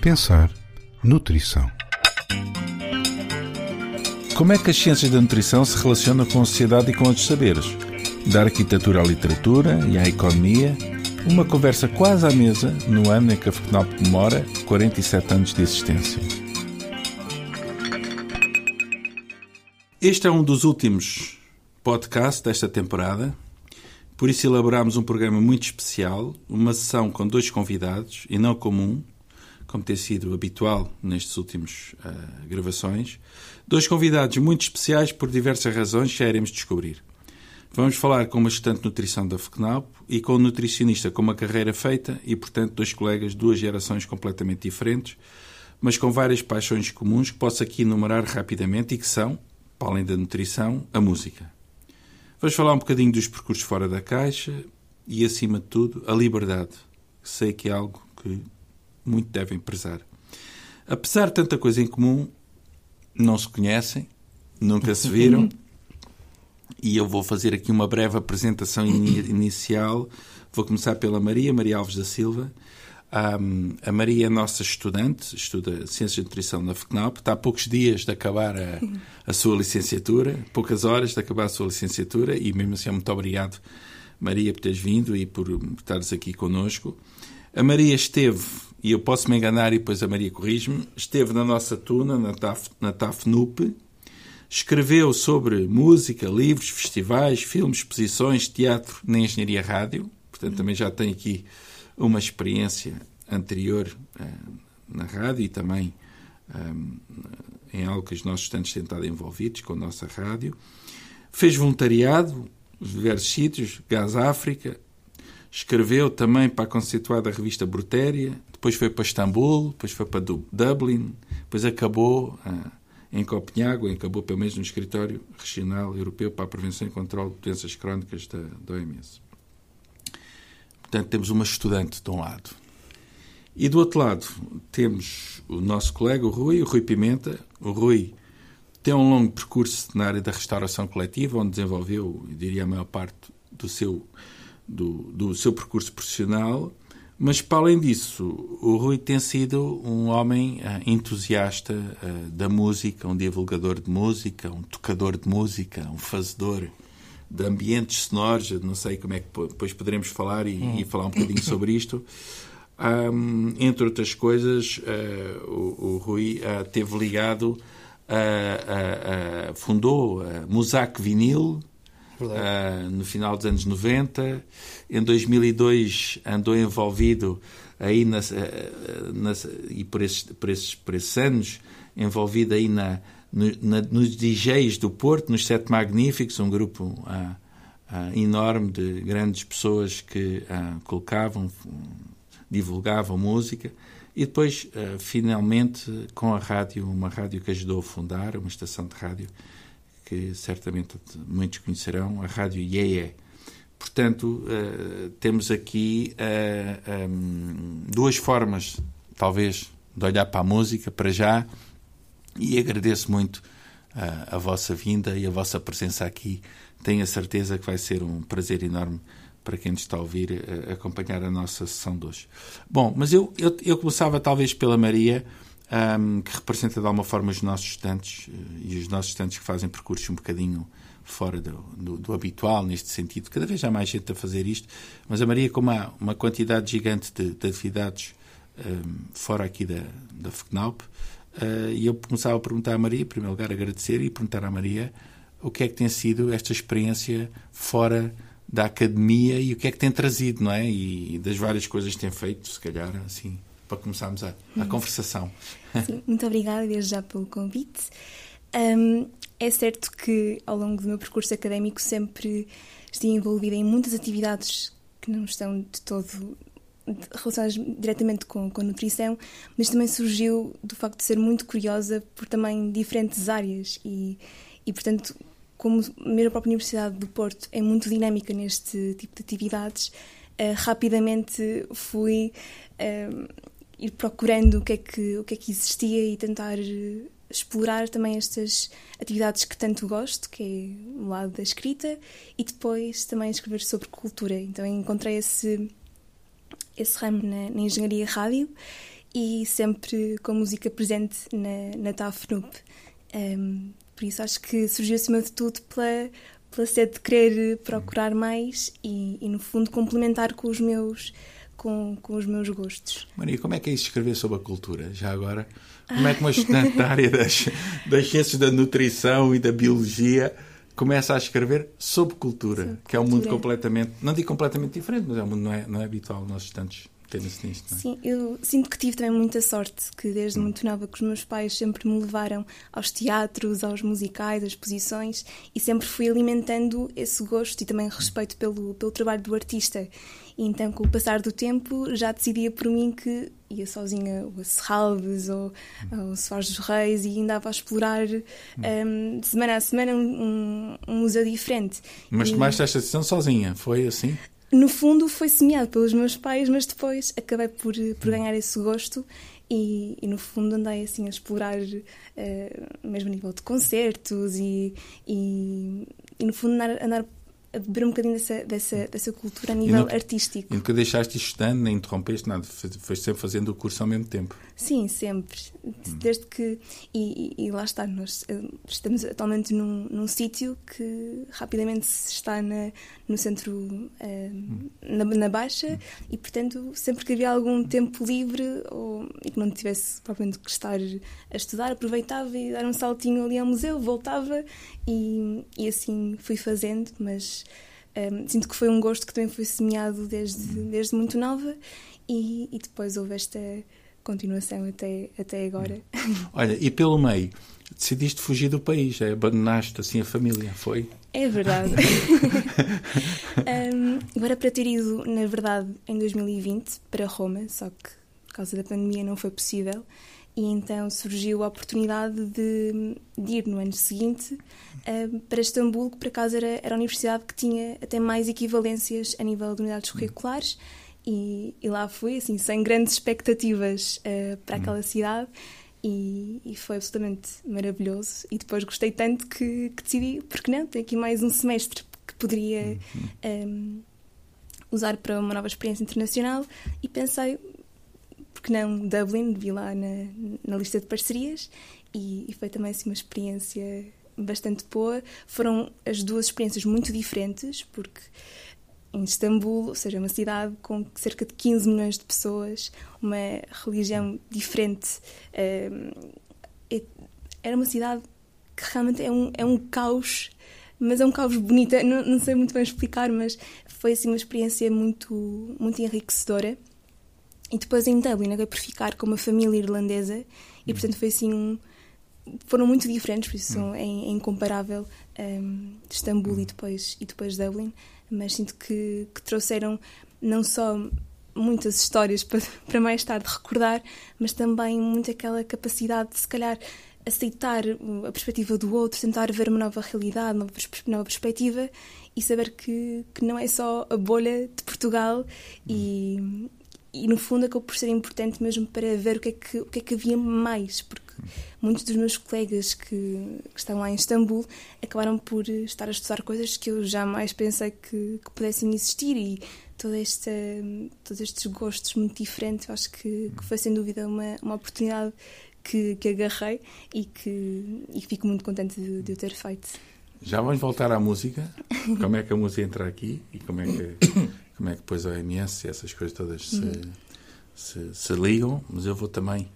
Pensar nutrição. Como é que as ciências da nutrição se relacionam com a sociedade e com outros saberes? Da arquitetura à literatura e à economia, uma conversa quase à mesa no ano em que a FECNAP comemora 47 anos de existência. Este é um dos últimos podcasts desta temporada, por isso elaborámos um programa muito especial, uma sessão com dois convidados e não comum, como tem sido habitual nestes últimos uh, gravações. Dois convidados muito especiais por diversas razões que já iremos descobrir. Vamos falar com uma estudante de nutrição da FECNAP e com um nutricionista com uma carreira feita e, portanto, dois colegas de duas gerações completamente diferentes, mas com várias paixões comuns que posso aqui enumerar rapidamente e que são, para além da nutrição, a música. Vamos falar um bocadinho dos percursos fora da caixa e, acima de tudo, a liberdade. Sei que é algo que muito devem prezar. Apesar de tanta coisa em comum, não se conhecem, nunca se viram. e eu vou fazer aqui uma breve apresentação inicial. Vou começar pela Maria, Maria Alves da Silva. Um, a Maria é nossa estudante, estuda Ciências de Nutrição na FECNAP, está há poucos dias de acabar a, a, sua licenciatura, poucas horas de acabar a sua licenciatura, e mesmo assim, muito obrigado, Maria, por teres vindo e por estares aqui connosco. A Maria esteve e eu posso me enganar e depois a Maria corrige-me, esteve na nossa tuna, na TAF, na TAFNUP, escreveu sobre música, livros, festivais, filmes, exposições, teatro na Engenharia Rádio, portanto também já tem aqui uma experiência anterior uh, na rádio e também eh, em algo que os nossos estudantes têm estado envolvidos com a nossa rádio. Fez voluntariado, diversos sítios, Gás África, escreveu também para a conceituada revista Brutéria, depois foi para Istambul, depois foi para Dublin, depois acabou ah, em Copenhague, acabou pelo menos no escritório regional europeu para a prevenção e controle de doenças crónicas da, da OMS. Portanto, temos uma estudante de um lado. E do outro lado, temos o nosso colega, o Rui, o Rui Pimenta. O Rui tem um longo percurso na área da restauração coletiva, onde desenvolveu, eu diria, a maior parte do seu, do, do seu percurso profissional mas, para além disso, o Rui tem sido um homem uh, entusiasta uh, da música, um divulgador de música, um tocador de música, um fazedor de ambientes sonoros. não sei como é que depois poderemos falar e, e falar um bocadinho sobre isto. Um, entre outras coisas, uh, o, o, Rui teve ligado, a, fundou a Musac Vinil, uh, no final dos anos 90. Em 2002 andou envolvido aí nas, uh, nas, e por esses, por, esses, por esses anos envolvido aí na, nos DJs do Porto, nos Sete Magníficos, um grupo uh, enorme de grandes pessoas que colocavam, divulgavam música. E depois, finalmente, com a rádio, uma rádio que ajudou a fundar, uma estação de rádio, que certamente muitos conhecerão, a Rádio IEE. Portanto, temos aqui uh, eh, um, duas formas, talvez, de olhar para a música, para já, e agradeço muito uh, a vossa vinda e a vossa presença aqui. Tenho a certeza que vai ser um prazer enorme para quem nos está a ouvir acompanhar a nossa sessão de hoje. Bom, mas eu, eu, eu começava talvez pela Maria, um, que representa de alguma forma os nossos estudantes e os nossos estudantes que fazem percursos um bocadinho fora do, do, do, habitual, neste sentido. Cada vez há mais gente a fazer isto, mas a Maria, como há uma quantidade gigante de, de atividades um, fora aqui da, da FECNAUP, e eu começava a perguntar à Maria, em primeiro lugar, agradecer e perguntar à Maria o que é que tem sido esta experiência fora da academia e o que é que tem trazido, não é? E das várias coisas que tem feito, se calhar, assim, para começarmos a, a uhum. conversação. Sim, muito obrigada desde já pelo convite. Um, é certo que ao longo do meu percurso académico sempre estive envolvida em muitas atividades que não estão de todo relacionadas diretamente com, com a nutrição, mas também surgiu do facto de ser muito curiosa por também diferentes áreas e, e portanto, como mesmo a própria Universidade do Porto é muito dinâmica neste tipo de atividades, uh, rapidamente fui uh, ir procurando o que é que, o que, é que existia e tentar eh, explorar também estas atividades que tanto gosto, que é o lado da escrita, e depois também escrever sobre cultura. Então encontrei esse, esse ramo na, na engenharia rádio e sempre com música presente na, na TAFNUP. Um, por isso acho que surgiu acima de tudo pela, pela sede de querer procurar mais e, e no fundo complementar com os meus com, com os meus gostos. Maria, como é que é isso escrever sobre a cultura? Já agora, como é que uma estudante da área das, das ciências da nutrição e da biologia começa a escrever sobre cultura, sobre que é um mundo completamente, não digo completamente diferente, mas é um mundo não é, não é habitual nos estudantes nisto, é? Sim, eu sinto que tive também muita sorte, que desde hum. muito nova que os meus pais sempre me levaram aos teatros, aos musicais, às exposições e sempre fui alimentando esse gosto e também respeito pelo, pelo trabalho do artista. E então, com o passar do tempo, já decidia por mim que ia sozinha a Serralves ou ao Soares dos Reis e andava a explorar um, de semana a semana um, um museu diferente. Mas tomaste esta decisão sozinha, foi assim? No fundo foi semeado pelos meus pais, mas depois acabei por, por ganhar esse gosto e, e no fundo andei assim a explorar uh, mesmo a nível de concertos e, e, e no fundo andar, andar a beber um bocadinho dessa, dessa, dessa cultura a nível nunca, artístico. E nunca deixaste estudando, nem interrompeste nada, foste sempre fazendo o curso ao mesmo tempo. Sim, sempre. Desde que. E, e, lá está, nós eh, estamos atualmente num, num sítio que rapidamente está na, no centro, uh, na, na, Baixa, e portanto, sempre que havia algum tempo livre ou, e que não tivesse propriamente que estar a estudar, aproveitava e dar um saltinho ali ao museu, voltava e, e assim fui fazendo, mas um, sinto que foi um gosto que também foi semeado desde, desde muito nova e, e depois houve esta continuação até, até agora. Olha, e pelo meio, decidiste fugir do país, é? abandonaste assim a família, foi? É verdade. um, agora para ter ido, na verdade, em 2020 para Roma, só que por causa da pandemia não foi possível e então surgiu a oportunidade de, de ir no ano seguinte para Istambul, que por acaso era, era a universidade que tinha até mais equivalências a nível de unidades curriculares, e, e lá fui, assim, sem grandes expectativas uh, para aquela cidade. E, e, foi absolutamente maravilhoso. E depois gostei tanto que, que decidi, porque não, tem aqui mais um semestre que poderia um, ehm, usar para uma nova experiência internacional. E pensei, porque não Dublin, vi lá na, na lista de parcerias e, e, foi também assim, uma experiência bastante boa. Foram as duas experiências muito diferentes, porque em Istambul, ou seja, uma cidade com cerca de 15 milhões de pessoas, uma religião diferente, ehm, era uma cidade que realmente é um, é um caos mas é um caos bonito, não, não sei muito bem explicar, mas foi assim uma experiência muito, muito enriquecedora. E depois em Dublin acabei por ficar com uma família irlandesa e portanto foi assim um, foram muito diferentes, por isso hum. é, é incomparável um, Istambul hum. e depois e depois Dublin, mas sinto que, que trouxeram não só muitas histórias para, para mais tarde recordar, mas também muito aquela capacidade de se calhar aceitar a perspectiva do outro, tentar ver uma nova realidade, uma nova perspectiva e saber que, que não é só a bolha de Portugal e, e no fundo acabou por ser importante mesmo para ver o que é que, o que, é que havia mais, porque muitos dos meus colegas que, que estão lá em Istambul acabaram por estar a estudar coisas que eu jamais pensei que, que pudessem existir e toda esta, todos estes gostos muito diferentes, acho que, que foi sem dúvida uma, uma oportunidade que, que agarrei e que, e que fico muito contente de, de o ter feito. Já vamos voltar à música. Como é que a música entra aqui e como é que como é que depois a OMS e essas coisas todas se, uhum. se, se, ligam, mas eu vou também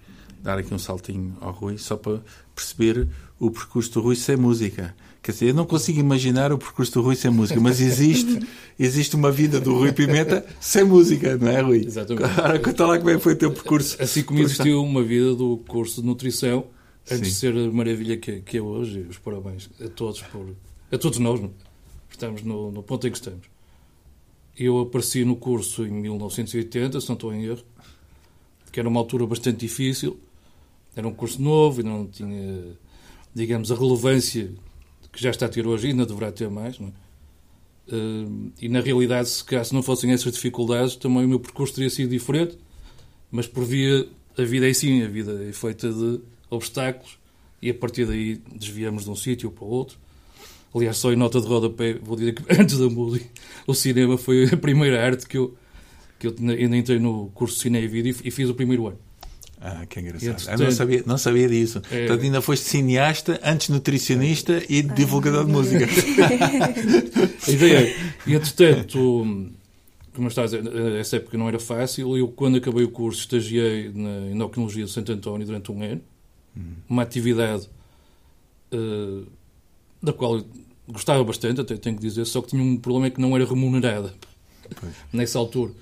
dar aqui um saltinho ao Rui só para perceber o percurso do Rui sem música. Quer dizer, eu não consigo imaginar o percurso do Rui sem música, mas existe, existe uma vida do Rui Pimenta sem música, não é, Rui? Exatamente. Agora, conta lá como é que foi o teu percurso. Assim como existiu uma vida do curso de nutrição, antes Sim. de ser a maravilha que, que é hoje, os parabéns a todos, por, a todos nós, estamos no, no ponto em que estamos. Eu apareci no curso em 1980, se não estou em erro, que era uma altura bastante difícil. Era um curso novo e não tinha, digamos, a relevância que já está a ter hoje, ainda deverá ter mais. Não é? Uh, e na realidade, se não fossem essas dificuldades, também o meu percurso teria sido diferente, mas por via a vida é sim, a vida é feita de obstáculos e a partir daí desviamos de um sítio para o outro. Aliás, só em nota de rodapé, vou dizer que antes da música, o cinema foi a primeira arte que eu, que eu ainda entrei no curso de Cine e Vídeo e fiz o primeiro ano. Ah, que engraçado. Eu não sabia, não sabia disso. É... Portanto, ainda foste cineasta, antes nutricionista e ah, divulgador de música. a ideia é, entretanto, como está a dizer, essa época não era fácil. Eu, quando acabei o curso, estagiei na endocrinologia de Santo António durante um ano. Hum. Uma atividade uh, da qual gostava bastante, até tenho que dizer, só que tinha um problema é que não era remunerada pois. nessa altura.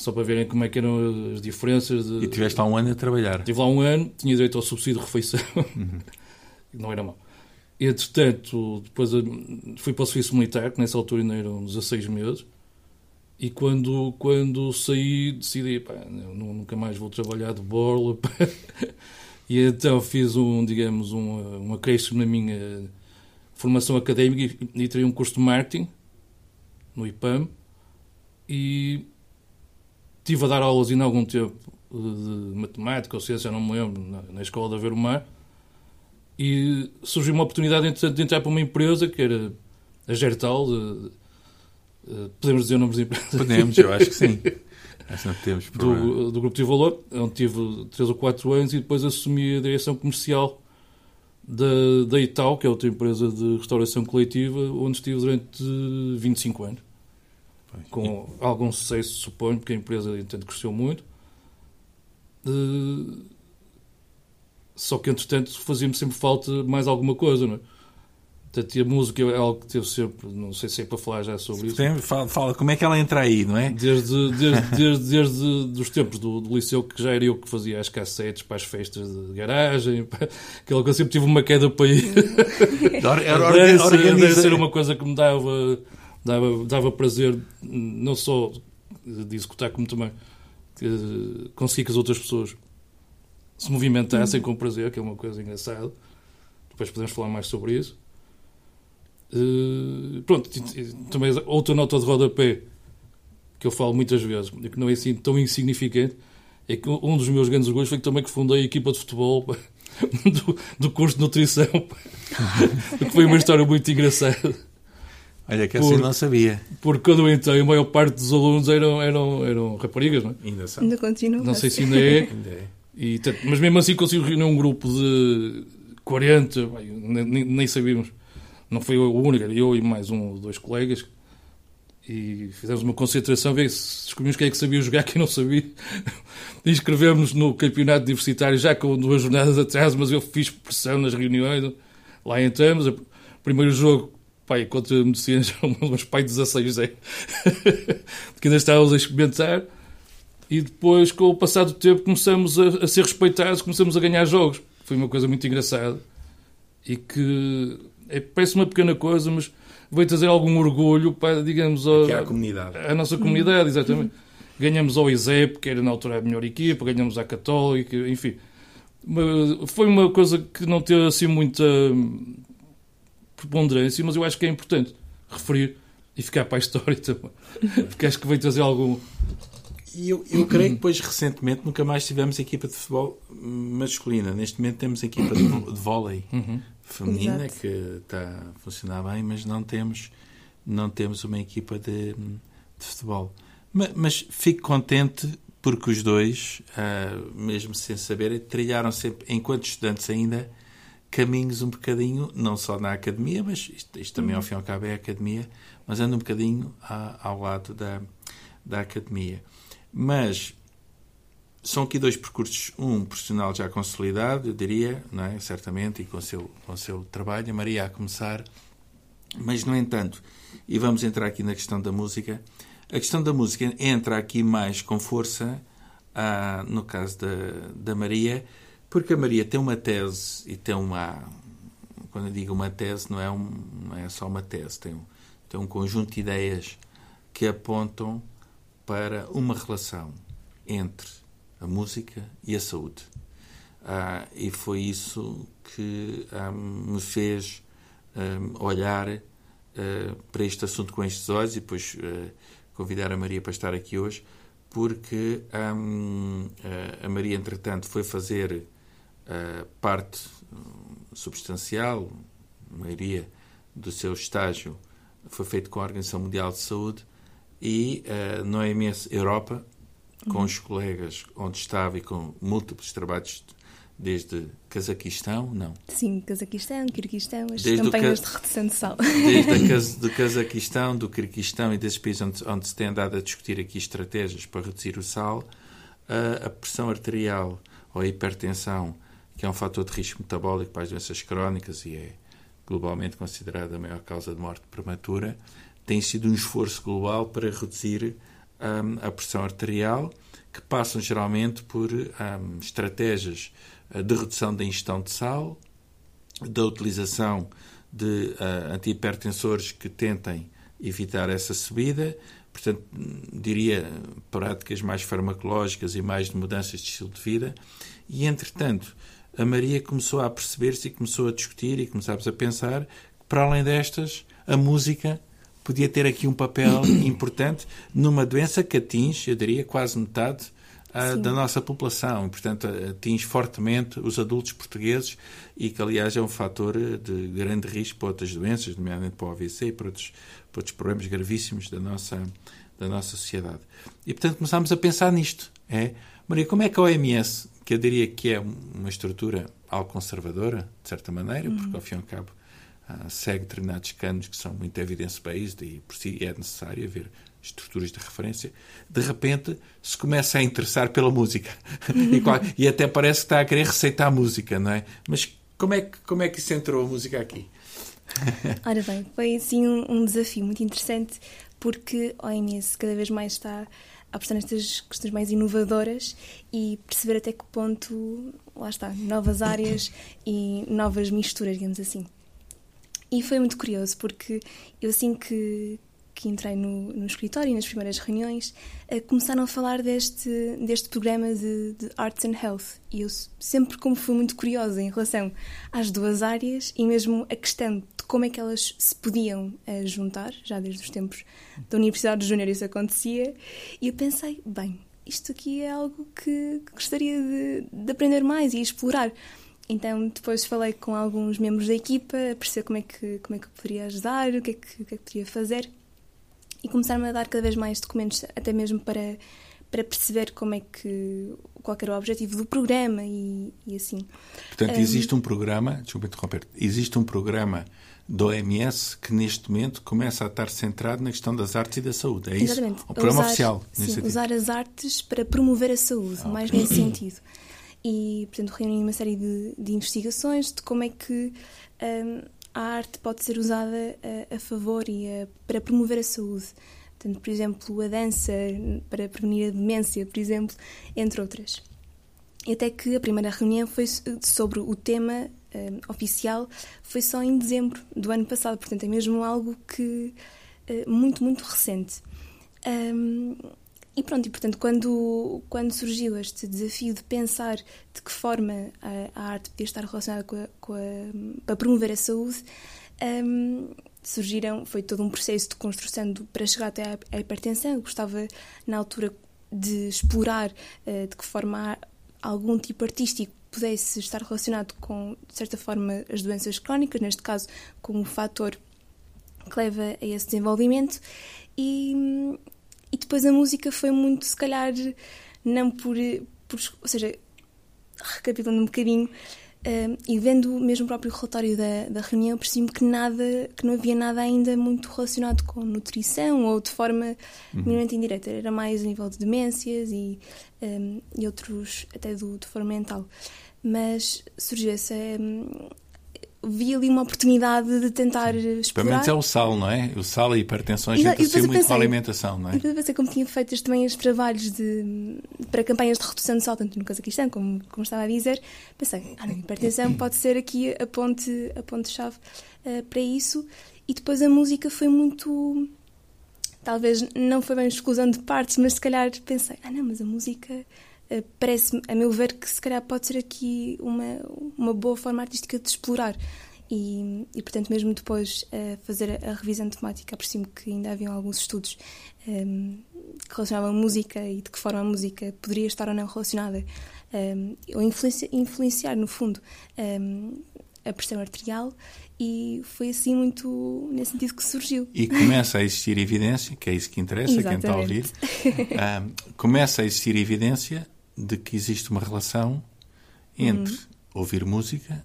Só para verem como é que eram as diferenças. De... E tiveste lá um ano a trabalhar? Estive lá um ano, tinha direito ao subsídio de refeição. Uhum. não era mau. Entretanto, depois fui para o serviço militar, que nessa altura ainda eram 16 meses. E quando, quando saí, decidi, pá, nunca mais vou trabalhar de borla. e então fiz um, digamos, um, um acréscimo na minha formação académica e, e tirei um curso de marketing no IPAM. E estive a dar aulas ainda há algum tempo de matemática ou ciência, não me lembro, na, escola de Haver Mar. E surgiu uma oportunidade, entretanto, de entrar para uma empresa que era a Gertal. De, de, podemos dizer nomes de empresas? Podemos, eu acho que sim. temos do, do Grupo de Valor, onde tive 3 ou 4 anos e depois assumi a direção comercial da, da Ital, que é outra empresa de restauração coletiva, onde estive durante 25 anos com algum sucesso, suponho, porque a empresa entendo, cresceu muito. Uh, só que, entretanto, fazia-me sempre falta mais alguma coisa, não é? Portanto, a música é algo que teve sempre, não sei se é para falar já sobre isso. Tem, fala, fala, como é que ela entra aí, não é? Desde, desde, desde, desde os tempos do, do, liceu, que já era eu que fazia as cassetes para as festas de garagem, aquela coisa, sempre tive uma queda para ir. Era, era, deve ser uma coisa que me dava dava, dava prazer não só de executar, como também conseguir que as outras pessoas se movimentassem com prazer, que é uma coisa engraçada. Depois podemos falar mais sobre isso. Uh, pronto, também outra nota de rodapé que eu falo muitas vezes, que não é assim tão insignificante, é que um dos meus grandes orgulhos foi que também que fundei a equipa de futebol do, do curso de nutrição, que foi uma história muito engraçada. Olha, que assim não sabia. Porque quando eu entrei, a maior parte dos alunos eram, eram, eram raparigas, não é? Ainda são. Ainda continua. Não sei se ainda é. ainda é. E, mas mesmo assim consigo reunir um grupo de 40, nem, nem sabíamos. Não foi o único, era eu e mais um ou dois colegas. E fizemos uma concentração, ver se descobrimos quem é que sabia jogar, quem não sabia. E inscrevemos no campeonato universitário já com duas jornadas atrás, mas eu fiz pressão nas reuniões. Lá entramos. O primeiro jogo pai, contra medicina já uns pai 16 é. que ainda estávamos a experimentar. E depois, com o passar do tempo, começamos a, a, ser respeitados, começamos a ganhar jogos. Foi uma coisa muito engraçada. E que é, parece uma pequena coisa, mas veio trazer algum orgulho para, digamos, a, a comunidade. A, nossa comunidade, exatamente. Ganhamos ao ISEP, que era na altura a melhor equipa, ganhamos à Católica, enfim. Foi uma coisa que não teve assim muita preponderância, mas eu acho que é importante referir e ficar para a história também. Porque acho que veio trazer algum. E eu, eu creio que depois, recentemente, nunca mais tivemos equipa de futebol masculina. Neste momento temos equipa de, de vôlei uhum. feminina Exato. que está a funcionar bem, mas não temos, não temos uma equipa de, de futebol. Mas, mas, fico contente porque os dois, uh, mesmo sem saber, trilharam sempre, enquanto estudantes ainda, caminhos um bocadinho, não só na academia, mas isto, isto também ao fim e ao cabo é academia, mas anda um bocadinho a, ao lado da, da academia. Mas são aqui dois percursos, um profissional já consolidado, eu diria, não é? certamente, e com o seu, com o seu trabalho, a Maria a começar, mas no entanto, e vamos entrar aqui na questão da música, a questão da música entra aqui mais com força, ah, no caso da, da Maria, porque a Maria tem uma tese e tem uma. Quando eu digo uma tese, não é, um, não é só uma tese, tem um, tem um conjunto de ideias que apontam para uma relação entre a música e a saúde. Ah, e foi isso que ah, me fez ah, olhar ah, para este assunto com estes olhos e depois ah, convidar a Maria para estar aqui hoje, porque ah, a Maria, entretanto, foi fazer parte substancial, a maioria do seu estágio foi feito com a Organização Mundial de Saúde e uh, no OMS Europa, com uhum. os colegas onde estava e com múltiplos trabalhos desde Cazaquistão, não? Sim, Cazaquistão, Quirguistão, as desde campanhas de redução de sal. Desde do Cazaquistão, do Quirguistão e desses países onde, onde, se tem andado a discutir aqui estratégias para reduzir o sal, a, a pressão arterial ou a hipertensão, que é um fator de risco metabólico para as doenças crónicas e é globalmente considerada a maior causa de morte prematura, tem sido um esforço global para reduzir um, a pressão arterial, que passam geralmente por um, estratégias uh, de redução da ingestão de sal, da utilização de uh, antihipertensores que tentem evitar essa subida, portanto, diria práticas mais farmacológicas e mais de mudanças de estilo de vida, e entretanto, a Maria começou a perceber-se e começou a discutir e começámos a pensar que, para além destas, a música podia ter aqui um papel importante numa doença que atinge, eu diria, quase metade uh, da nossa população. Portanto, atinge fortemente os adultos portugueses e que, aliás, é um fator de grande risco para outras doenças, nomeadamente para o AVC e para outros, para outros problemas gravíssimos da nossa, da nossa sociedade. E, portanto, começámos a pensar nisto. É, Maria, como é que a OMS, que eu diria que é uma estrutura algo conservadora, de certa maneira, uhum. porque, ao fim e ao cabo, uh, segue determinados canos que são muito evidence-based e, por si, é necessário haver estruturas de referência, de repente se começa a interessar pela música. e, e, até parece que está a querer receitar música, não é? Mas como é que, como é que isso entrou a música aqui? Ora bem, foi assim um, um desafio muito interessante porque a OMS cada vez mais está a apostar nestas questões mais inovadoras e perceber até que ponto, lá está, novas áreas e novas misturas, digamos assim. E foi muito curioso porque eu assim que, que entrei no, no escritório, nas primeiras reuniões, uh, começaram a falar deste, deste programa de, de, Arts and Health. E eu sempre, como fui muito curiosa em relação às duas áreas e mesmo a questão como é que elas se podiam uh, juntar, já desde os tempos da Universidade de Júnior isso acontecia, e eu pensei, bem, isto aqui é algo que, gostaria de, de aprender mais e explorar. Então depois falei com alguns membros da equipa, perceber como é que como é que poderia ajudar, o que é que, o que, é que poderia fazer e começaram a dar cada vez mais documentos, até mesmo para, para perceber como é que qual era o objetivo do programa e, e assim. Portanto, um, existe um programa, desculpa interromper, existe um programa do OMS que neste momento começa a estar centrado na questão das artes e da saúde. É exatamente. isso? O programa usar, oficial. Sim, usar as artes para promover a saúde, ah, mais okay. nesse sentido. E, portanto, reuni uma série de, de investigações de como é que um, a arte pode ser usada a, a favor e a, para promover a saúde. Portanto, por exemplo, a dança para prevenir a demência, por exemplo, entre outras. E até que a primeira reunião foi sobre o tema um, oficial foi só em dezembro do ano passado, portanto é mesmo algo que uh, muito, muito recente. Um, e pronto, e portanto, quando, quando surgiu este desafio de pensar de que forma a, a arte podia estar relacionada com a, com a, para promover a saúde, um, surgiram, foi todo um processo de construção do, para chegar até à hipertensão. Eu gostava, na altura, de explorar uh, de que forma algum tipo artístico pudesse estar relacionado com, de certa forma, as doenças crónicas, neste caso, com um fator que leva a esse desenvolvimento. E, e depois a música foi muito, se calhar, não por. por ou seja, recapitulando um bocadinho. E vendo mesmo o próprio relatório da, da reunião, percebi que nada, que não havia nada ainda muito relacionado com nutrição ou de forma uhum. minimamente indireta. Era mais a nível de demências e, um, e outros, até do, de forma mental. Mas surgiu essa, vi ali uma oportunidade de tentar explorar. Pelo menos é o sal, não é? O sal e a hipertensão a gente associa muito pensei, com a alimentação, não é? E depois pensei como tinha feito também os trabalhos de, para campanhas de redução de sal, tanto no Cazaquistão como, como estava a dizer, pensei, ah, não, a hipertensão pode ser aqui a ponte-chave a ponte -chave, uh, para isso. E depois a música foi muito... Talvez não foi bem exclusão de partes, mas se calhar pensei, ah não, mas a música parece a meu ver, que se calhar pode ser aqui uma, uma boa forma artística de explorar. E, e portanto, mesmo depois uh, fazer a, a, revisão temática, apercebi-me que ainda haviam alguns estudos um, ehm, que relacionavam a música e de que forma a música poderia estar ou não relacionada, um, ehm, ou influenciar, influenciar, no fundo, um, ehm, a pressão arterial e foi assim muito nesse sentido que surgiu. E começa a existir evidência, que é isso que interessa, quem está a ouvir, uh, começa a existir evidência de que existe uma relação entre uhum. ouvir música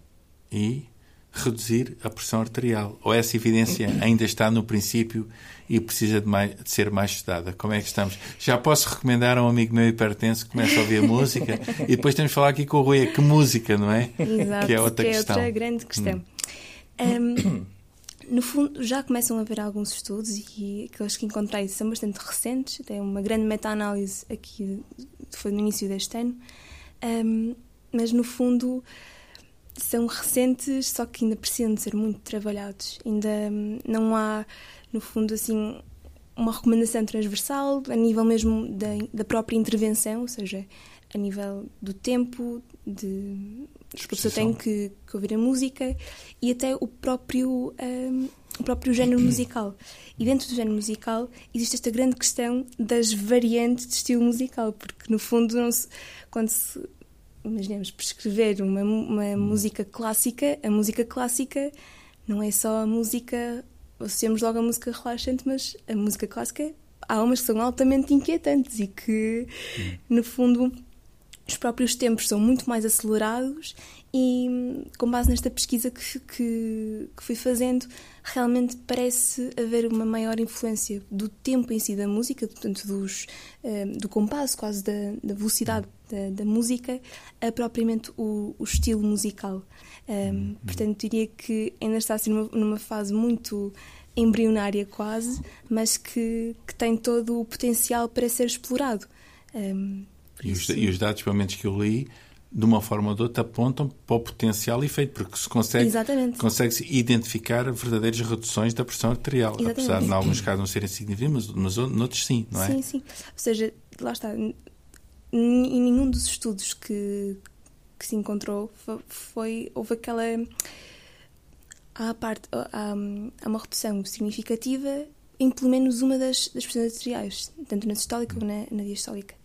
e reduzir a pressão arterial. Ou essa evidência ainda está no princípio e precisa de, mais, de, ser mais estudada? Como é que estamos? Já posso recomendar a um amigo meu hipertenso que começa a ouvir música e depois temos de falar aqui com o Rui, é que música, não é? Exato, que é outra que é questão. outra grande questão. Hum. Um, no fundo, já começam a haver alguns estudos e aqueles que encontrei são bastante recentes. Tem uma grande meta-análise aqui, foi no início deste ano. Um, mas, no fundo, são recentes, só que ainda precisam de ser muito trabalhados. Ainda não há, no fundo, assim, uma recomendação transversal a nível mesmo da, da própria intervenção, ou seja, a nível do tempo, de que a pessoa tem que, que, ouvir a música e até o próprio, um, o próprio género musical. E dentro do género musical existe esta grande questão das variantes de estilo musical, porque no fundo, se, quando se imaginemos, prescrever uma, uma hum. música clássica, a música clássica não é só a música, associamos logo a música relaxante, mas a música clássica há umas que são altamente inquietantes e que, hum. no fundo, os próprios tempos são muito mais acelerados e, com base nesta pesquisa que, que, que, fui fazendo, realmente parece haver uma maior influência do tempo em si da música, portanto, dos, eh, do compasso, quase da, da velocidade da, da, música, a propriamente o, o estilo musical. Um, uhum. portanto, diria que ainda está assim numa, numa fase muito embrionária quase, mas que, que tem todo o potencial para ser explorado. Um, e, os, e os dados, pelo menos que eu li, de uma forma ou de outra, apontam para o potencial efeito, porque se consegue, consegue-se identificar verdadeiras reduções da pressão arterial, Exatamente. apesar de, em alguns casos, não serem significativas, mas noutros sim, não é? Sim, sim. Ou seja, lá está, em nenhum dos estudos que, que se encontrou foi, houve aquela. Há, parte, há, há uma redução significativa em pelo menos uma das, das pressões arteriais, tanto na sistólica como na, na diastólica.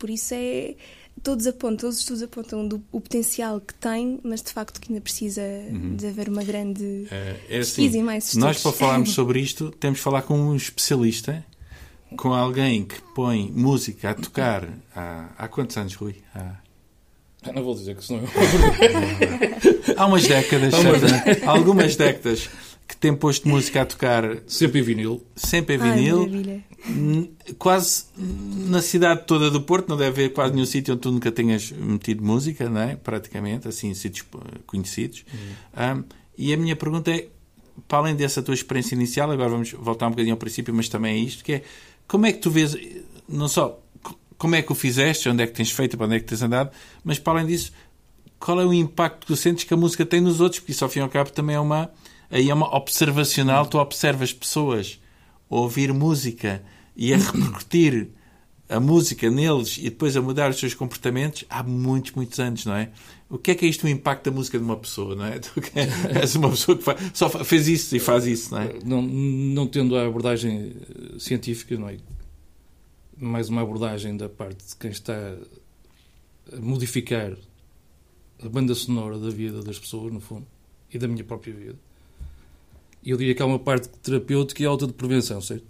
Por isso é. Todos apontam, todos os estudos apontam do, o potencial que tem, mas de facto que ainda precisa uhum. de haver uma grande é, é assim, e mais estudos. Nós, para falarmos sobre isto, temos de falar com um especialista, com alguém que põe música a tocar há, há quantos anos, Rui? Há... Eu não vou dizer que senão Há umas décadas, há algumas décadas que tem posto música a tocar. Sempre em vinil. Sempre em vinil. Ai, quase na cidade toda do Porto, não deve haver quase nenhum sítio onde tu nunca tenhas metido música, não é? Praticamente, assim, sítios conhecidos. Uhum. Um, e a minha pergunta é: para além dessa tua experiência inicial, agora vamos voltar um bocadinho ao princípio, mas também é isto, que é como é que tu vês, não só como é que o fizeste, onde é que tens feito, para onde é que tens andado, mas para além disso, qual é o impacto que tu sentes que a música tem nos outros, porque isso ao fim e ao cabo também é uma aí é uma observacional, tu observas pessoas ouvir música e a repercutir a música neles e depois a mudar os seus comportamentos há muitos, muitos anos, não é? O que é que é isto o impacto da música de uma pessoa, não é? Tu és uma pessoa que faz, só fez isso e faz isso, não é? Não, não tendo a abordagem eh, científica, não é? Mais uma abordagem da parte de quem está a modificar a banda sonora da vida das pessoas, no fundo, e da minha própria vida eu diria que há uma parte terapêutica e outra de prevenção, certo?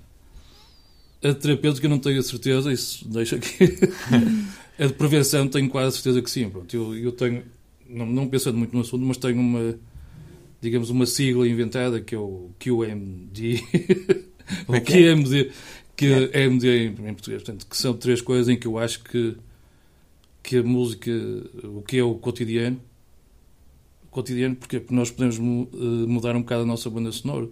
A terapêutica eu não tenho a certeza, isso deixa aqui. a de prevenção tenho quase a certeza que sim. Pronto, eu, eu tenho, não, não pensando muito no assunto, mas tenho uma, digamos, uma sigla inventada que é o QMD. o é QMD, é? que é MD em, em português. Portanto, que são três coisas em que eu acho que, que a música, o que é o cotidiano, cotidiano, porque, nós podemos eh, mudar um bocado a nossa banda sonora,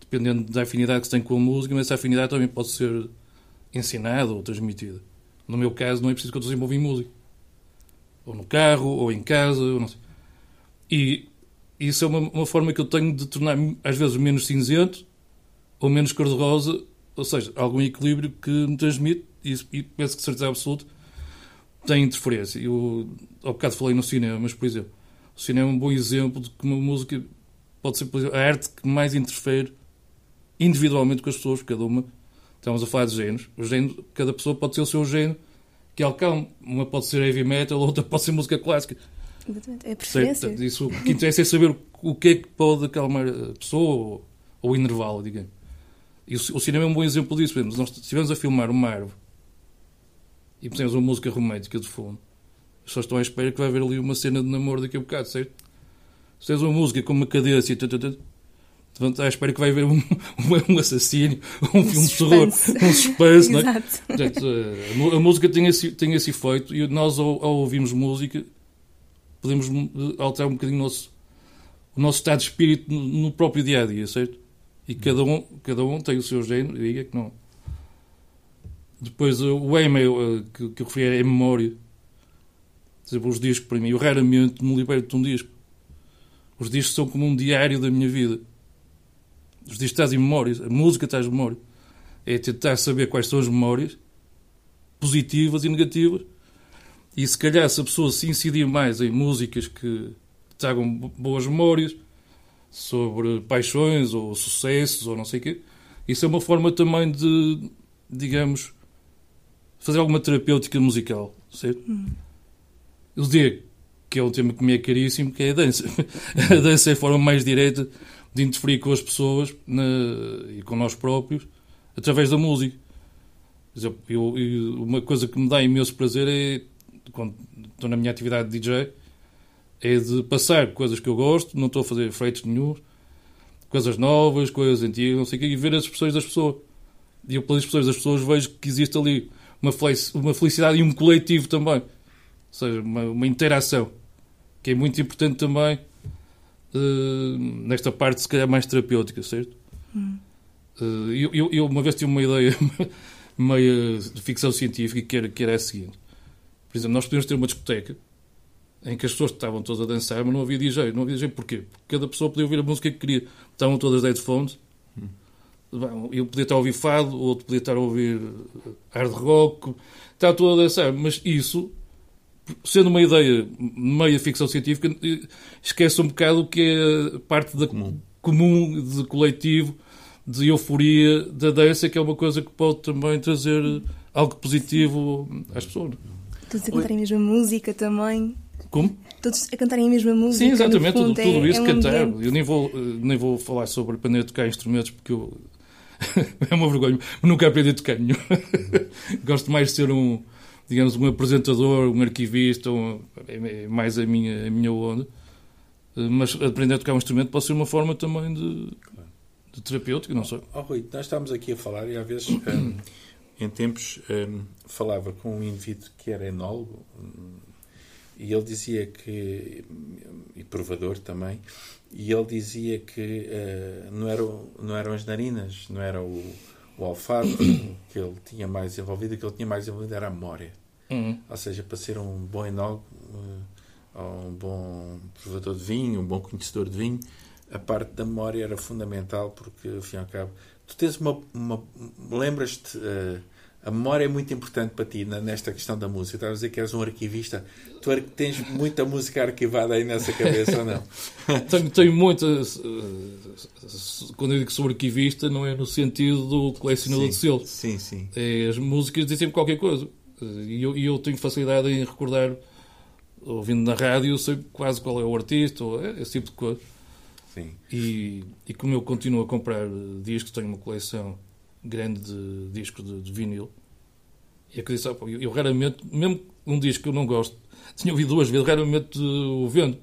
dependendo da afinidade que se tem com a música, mas essa afinidade também pode ser ensinada ou transmitida. No meu caso, não é preciso que eu desenvolva em música. Ou no carro, ou em casa, ou não sei. E isso é uma, uma forma que eu tenho de tornar, às vezes, menos cinzento ou menos cor-de-rosa, ou seja, algum equilíbrio que me transmite, e, e penso que, certeza absoluta, tem interferência. Eu, ao bocado falei no cinema, mas, por exemplo, o cinema é um bom exemplo de que uma música pode ser a arte que mais interfere individualmente com as pessoas, cada uma. Estamos a falar de géneros. O género, cada pessoa pode ter o seu género, que é algo Uma pode ser heavy metal, outra pode ser música clássica. Exatamente. É preferência. Certo? Isso, o que interessa é saber o que é que pode acalmar a pessoa ou, ou enervá-la, digamos. E o, o, cinema é um bom exemplo disso. Nós estivemos a filmar uma árvore e pusemos uma música romântica de fundo. As pessoas estão à espera que vai haver ali uma cena de namoro daqui a bocado, certo? Se tens uma música com uma cadência, à espera que vai haver um, um, assassino, um, um filme de terror, um suspense, não é? Portanto, a, a, música tem esse, tem esse efeito e nós, ao, ao ouvirmos música, podemos alterar um bocadinho o nosso, o nosso estado de espírito no, no próprio dia a dia, certo? E cada um, cada um tem o seu género, e diga que não. Depois, o e-mail que, que eu referi é memória. Exemplo, os discos, para mim, eu raramente me liberto de um disco. Os discos são como um diário da minha vida. Os discos trazem memórias, a música traz memória. É tentar saber quais são as memórias, positivas e negativas, e se calhar se a pessoa se incidir mais em músicas que tragam boas memórias sobre paixões ou sucessos ou não sei o quê, isso é uma forma também de, digamos, fazer alguma terapêutica musical, certo? Hum. Eu diria que é um tema que me é caríssimo, que é a dança. a dança é a forma mais direta de interferir com as pessoas na, e com nós próprios através da música. Eu, eu, uma coisa que me dá imenso prazer é, quando estou na minha atividade de DJ, é de passar coisas que eu gosto, não estou a fazer efeitos nenhum, coisas novas, coisas antigas, não sei o quê, e ver as expressões das pessoas. E eu, pelas expressões das pessoas, vejo que existe ali uma, uma felicidade e um coletivo também. Ou seja, uma, uma interação, que é muito importante também uh, nesta parte, se calhar, mais terapêutica, certo? Hum. Uh, eu, eu, uma vez tive uma ideia meio de ficção científica que era, que era a seguinte. Por exemplo, nós podemos ter uma discoteca em que as pessoas estavam todas a dançar, mas não havia DJ. Não havia DJ porquê? Porque cada pessoa podia ouvir a música que queria. Estavam todas de headphones. Hum. Eu podia estar a ouvir fado, outro podia estar a ouvir hard rock. Estava todo a dançar. Mas isso, sendo uma ideia meia ficção científica, esquece um bocado o que é parte da comum, comum de coletivo, de euforia da dança, que é uma coisa que pode também trazer algo positivo às pessoas. Todos a cantarem a mesma música também. Como? Todos a cantarem a mesma música. Sim, exatamente, fundo, tudo, tudo, é, isso é cantar. Eu nem vou, nem vou falar sobre aprender a tocar instrumentos porque eu... é uma vergonha. Nunca aprendi a tocar nenhum. Gosto mais de ser um, digamos, um apresentador, um arquivista, um, é mais a minha, a minha onda. Mas aprender a tocar um instrumento pode ser uma forma também de, de terapêutica, não sei. Oh, Rui, nós estamos aqui a falar e às vezes, um, em tempos, um, falava com um indivíduo que era enólogo e ele dizia que, e provador também, e ele dizia que uh, não, era, não eram as narinas, não era o, o olfato que ele tinha mais envolvido, que ele tinha mais envolvido era a memória. Uhum. Ou seja, para ser um bom enólogo, uh, um bom provador de vinho, um bom conhecedor de vinho, a parte da memória era fundamental, porque, ao fim e ao cabo, tu tens uma. uma Lembras-te. Uh, a memória é muito importante para ti nesta questão da música. Estavas a dizer que és um arquivista. Tu tens muita música arquivada aí nessa cabeça ou não? tenho, tenho muita. Quando eu digo que sou arquivista, não é no sentido do colecionador sim, de selos. Sim, sim. É, as músicas dizem sempre qualquer coisa. E eu, eu, tenho facilidade em recordar, ouvindo na rádio, sei quase qual é o artista, ou é, esse tipo de coisa. Sim. E, e como eu continuo a comprar discos, tenho uma coleção grande de discos de, de vinil. E é que eu disse, eu, raramente, mesmo um disco que eu não gosto, tinha ouvido duas vezes, raramente o vendo.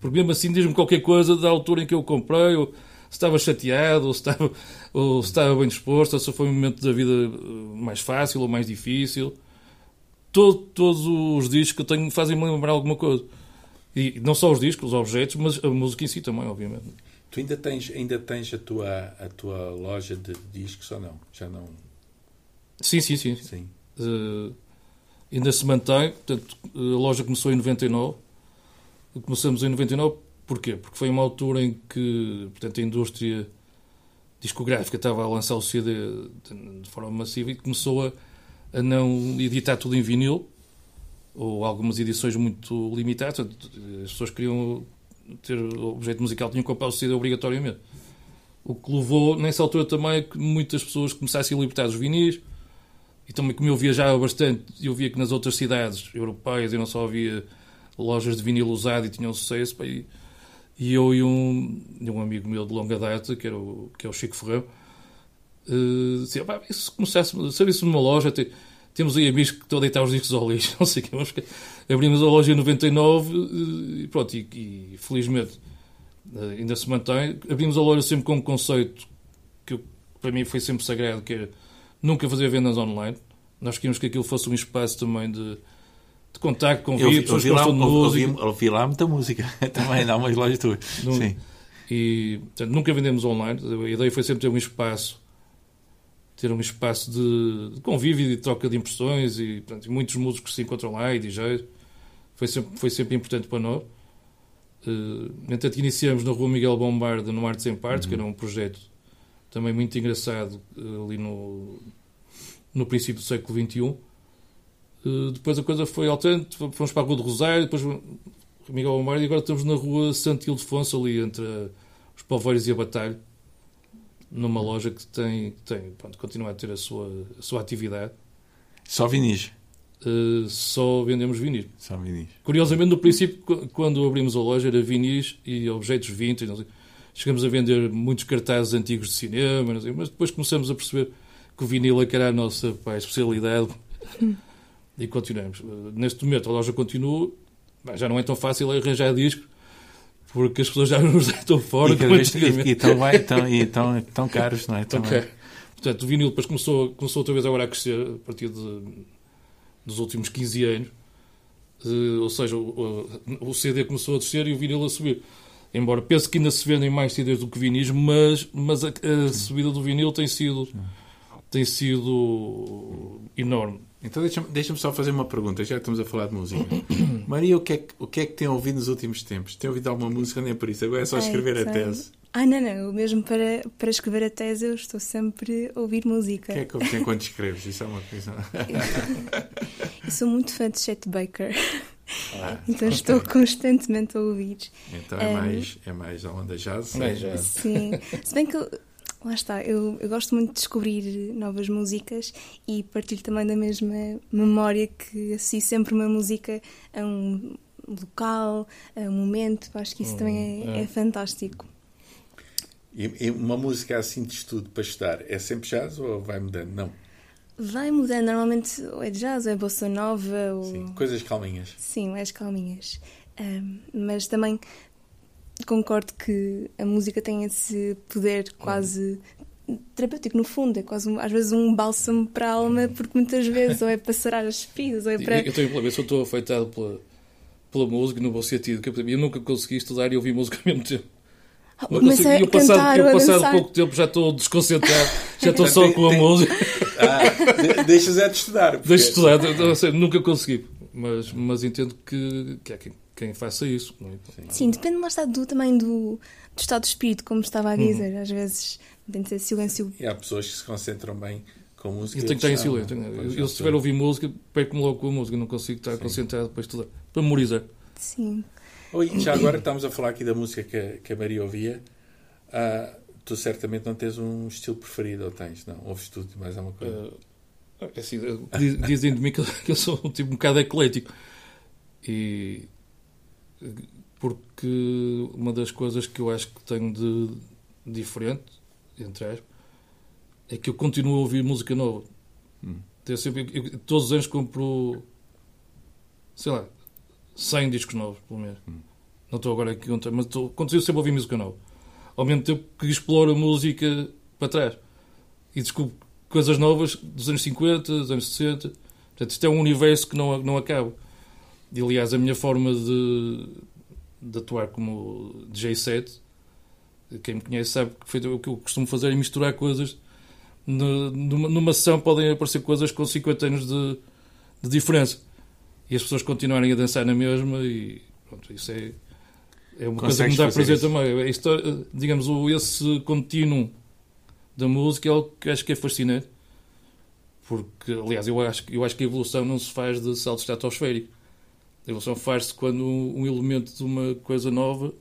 Porque mesmo assim diz-me qualquer coisa da altura em que eu comprei, ou se estava chateado, ou se estava, ou se estava bem disposto, ou se foi um momento da vida eh, mais fácil ou mais difícil. Todo, todos os discos que eu tenho fazem-me lembrar alguma coisa. E não só os discos, os objetos, mas a música em si também, obviamente. Tu ainda tens, ainda tens a, tua, a tua loja de discos ou não? Já não? Sim, sim, sim. sim. Uh, ainda se mantém. Portanto, a loja começou em 99. Começamos em 99 porquê? Porque foi uma altura em que portanto, a indústria discográfica estava a lançar o CD de, forma massiva e começou a, a não editar tudo em vinil ou algumas edições muito limitadas. As pessoas queriam ter objeto musical tinham que comprar o CD obrigatoriamente. O que levou, nessa altura também, que muitas pessoas começassem a libertar os vinis. E também, como eu viajava bastante, eu via que nas outras cidades europeias, eu não só havia lojas de vinil usado e tinham sucesso. E, e eu e um, e um amigo meu de longa data, que, era o, que é o Chico Ferrão, uh, dizia, pá, se começasse, se isso numa loja, tem, temos aí amigos que estão a deitar os discos ao lixo, não sei o que, vamos, abrimos a loja em 99 uh, e pronto, e, e felizmente uh, ainda se mantém. Abrimos a loja sempre com um conceito que para mim foi sempre sagrado, que era nunca fazer vendas online. Nós queríamos que aquilo fosse um espaço também de de contacto com vídeos, pessoas gostam de música. Ouvi, ouvi lá muita música, também dá umas lojas tuas. Sim. E portanto, nunca vendemos online. A ideia foi sempre ter um espaço, ter um espaço de, de convívio e de troca de impressões e, portanto, muitos músicos se encontram lá e DJs. Foi sempre, foi sempre importante para nós. Uh, entanto, iniciamos na rua Miguel Bombarda, no Arte Sem Partes, uhum. que era um projeto também muito engraçado uh, ali no, no princípio do século XXI eh, depois a coisa foi alterando, fomos para a Rua do Rosário, depois Miguel Amaro e agora estamos na Rua Santo Ildefonso, ali entre os Poveiros e a Batalha, numa loja que tem, tem pronto, continua a ter a sua, a sua atividade. Só vinis? Uh, só vendemos vinis. Só vinis. Curiosamente, no princípio, quando abrimos a loja, era vinis e objetos vintage. Chegamos a vender muitos cartazes antigos de cinema, mas depois começamos a perceber que o vinil é que era a nossa pá, especialidade. E continuamos. Neste momento a loja continua, já não é tão fácil arranjar discos, porque as pessoas já nos deitam fora. E, vez, e, e, tão, bem, tão, e tão, tão caros, não é? Tão caro. Portanto, o vinil depois começou, começou outra vez agora a crescer, a partir de, dos últimos 15 anos. Uh, ou seja, o, o, CD começou a descer e o vinil a subir. Embora pense que ainda se vendem mais CDs do que vinis, mas, mas a, a subida do vinil tem sido, tem sido enorme. Então deixa-me deixa só fazer uma pergunta, já que estamos a falar de música. Maria, o que, é que, o que é que tem ouvido nos últimos tempos? Tem ouvido alguma música? Nem por isso, agora é só escrever a tese. Ah, não, não. Mesmo para, para escrever a tese eu estou sempre a ouvir música. O que é que ouves enquanto escreves? Isso é uma coisa... eu sou muito fã de Chet Baker. Ah, então okay. estou constantemente a ouvir. Então é, um, mais, é mais a onda jazz? Mais jazz. Sim. Se bem que eu, Lá está, eu, eu gosto muito de descobrir novas músicas e partilho também da mesma memória que associo sempre uma música a um local, a um momento. Acho que isso hum, também é, é. é fantástico. E, e, uma música assim de estudo para estudar é sempre jazz ou vai mudando? Não. Vai mudando, normalmente ou é jazz ou é bossa nova. Ou... Sim, coisas calminhas. Sim, mais calminhas. Um, mas também concordo que a música tem esse poder quase terapêutico, no fundo, é quase um, às vezes um bálsamo para a alma, porque muitas vezes ou é para sarar as feridas, ou é para. Eu, tenho uma vez, eu estou afetado pela, pela música, no bom sentido, que eu, nunca consegui estudar e ouvir música ao mesmo tempo. Comecei a passado, eu passado pouco tempo já estou desconcentrado, já estou só com a música. Ah, deixas é de estudar. Porque... Deixa de estudar, sei, nunca consegui, mas, mas entendo que, que é quem, quem faça isso. É? Sim. Sim, depende mais do, também do, do estado de espírito, como estava a dizer. Uhum. Às vezes tem de ser silêncio. E há pessoas que se concentram bem com música. Eu tenho que estar em silêncio. Eu, eu, se estiver a ouvir música, perco-me logo com a música, não consigo estar Sim. concentrado depois de estudar. Para memorizar. Sim. Oi, já agora estamos a falar aqui da música que, que a Maria ouvia. Ah, tu certamente não tens um estilo preferido, ou tens? Não? Ouves tudo mais alguma coisa? Uh, é assim, dizem de mim que eu sou um tipo um bocado eclético. E porque uma das coisas que eu acho que tenho de diferente, entre aspas, é que eu continuo a ouvir música nova. Hum. Eu sempre, eu, todos os anos compro, sei lá, 100 discos novos, pelo menos. Hum. Não estou agora aqui contando, mas estou, continuo sempre a ouvir música nova. Ao mesmo tempo que exploro a música para trás. E descubro coisas novas dos anos 50, dos anos 60. Portanto, isto é um universo que não, não acaba. E, aliás, a minha forma de, de atuar como DJ set, quem me conhece sabe que foi o que eu costumo fazer é misturar coisas. Numa, numa sessão podem aparecer coisas com 50 anos de, de diferença. E as pessoas continuarem a dançar na mesma e pronto, isso é, é uma Consegues coisa que me dá prazer isso? também. É história, digamos, esse contínuo da música é algo que acho que é fascinante. Porque, aliás, eu acho, eu acho que a evolução não se faz de salto estratosférico. A evolução faz-se quando um elemento de uma coisa nova,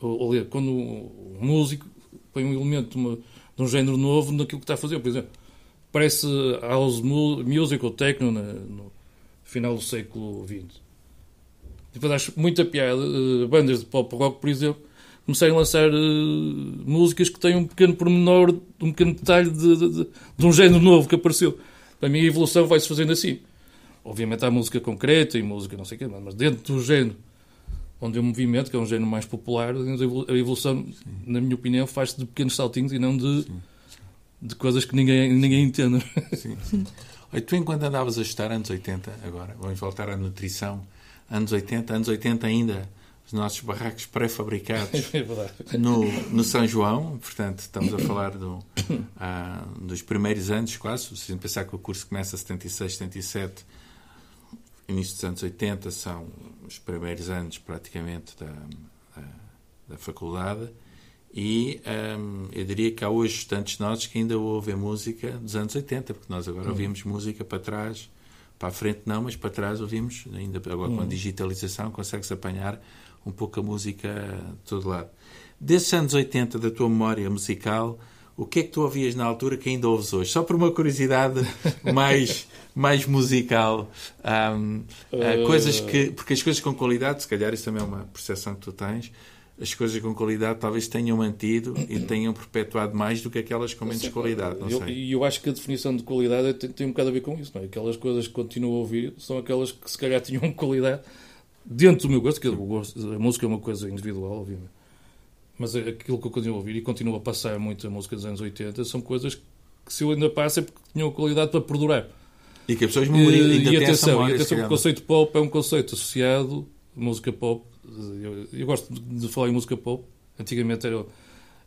ou, ou quando um músico põe um elemento de, uma, de, um género novo naquilo que está a fazer. Por exemplo, parece house music ou techno no final do século XX. depois acho muita piada, uh, bandas de pop rock, por exemplo, começarem a lançar uh, músicas que têm um pequeno pormenor, um pequeno detalhe de, de, de, de um género novo que apareceu. Para mim, a evolução vai-se fazendo assim. Obviamente há música concreta e música não sei o quê, mas dentro do género onde é um movimento, que é um género mais popular, a evolução, sim. na minha opinião, faz-se de pequenos saltinhos e não de, de coisas que ninguém, ninguém entende. Sim, tu enquanto andavas a estudar anos 80, agora, vamos voltar à nutrição, anos 80, anos 80 ainda, os nossos barracos pré-fabricados é no, no São João, portanto, estamos a falar do, ah, dos primeiros anos quase, se pensar que o curso começa a 76, 77, início dos anos 80 são os primeiros anos praticamente da, da, da faculdade. E hum, eu diria que há hoje estudantes nossos que ainda ouvem música dos anos 80, porque nós agora ouvimos música para trás, para a frente não, mas para trás ouvimos, ainda agora com a digitalização consegue-se apanhar um pouco a música de todo lado. Desses anos 80 da tua memória musical, o que é que tu ouvias na altura que ainda ouves hoje? Só por uma curiosidade mais, mais musical. Um, uh... Coisas que. Porque as coisas com qualidade, se calhar isso também é uma percepção que tu tens, as coisas com qualidade talvez tenham mantido e tenham perpetuado mais do que aquelas com menos qualidade. Não sei. E eu, eu, acho que a definição de qualidade tem, tem um bocado a ver com isso. Não é? Aquelas coisas que continuo a ouvir são aquelas que se calhar tinham qualidade dentro do meu gosto, que a música é uma coisa individual, obviamente mas é aquilo que eu continuo a ouvir e continuo a passar muito a música dos anos 80 são coisas que se eu ainda passo é porque tinham qualidade para perdurar. E que as pessoas memoriam ainda e atenção, memória, e atenção o conceito pop é um conceito associado música pop. Eu, eu, gosto de falar em música pop. Antigamente era,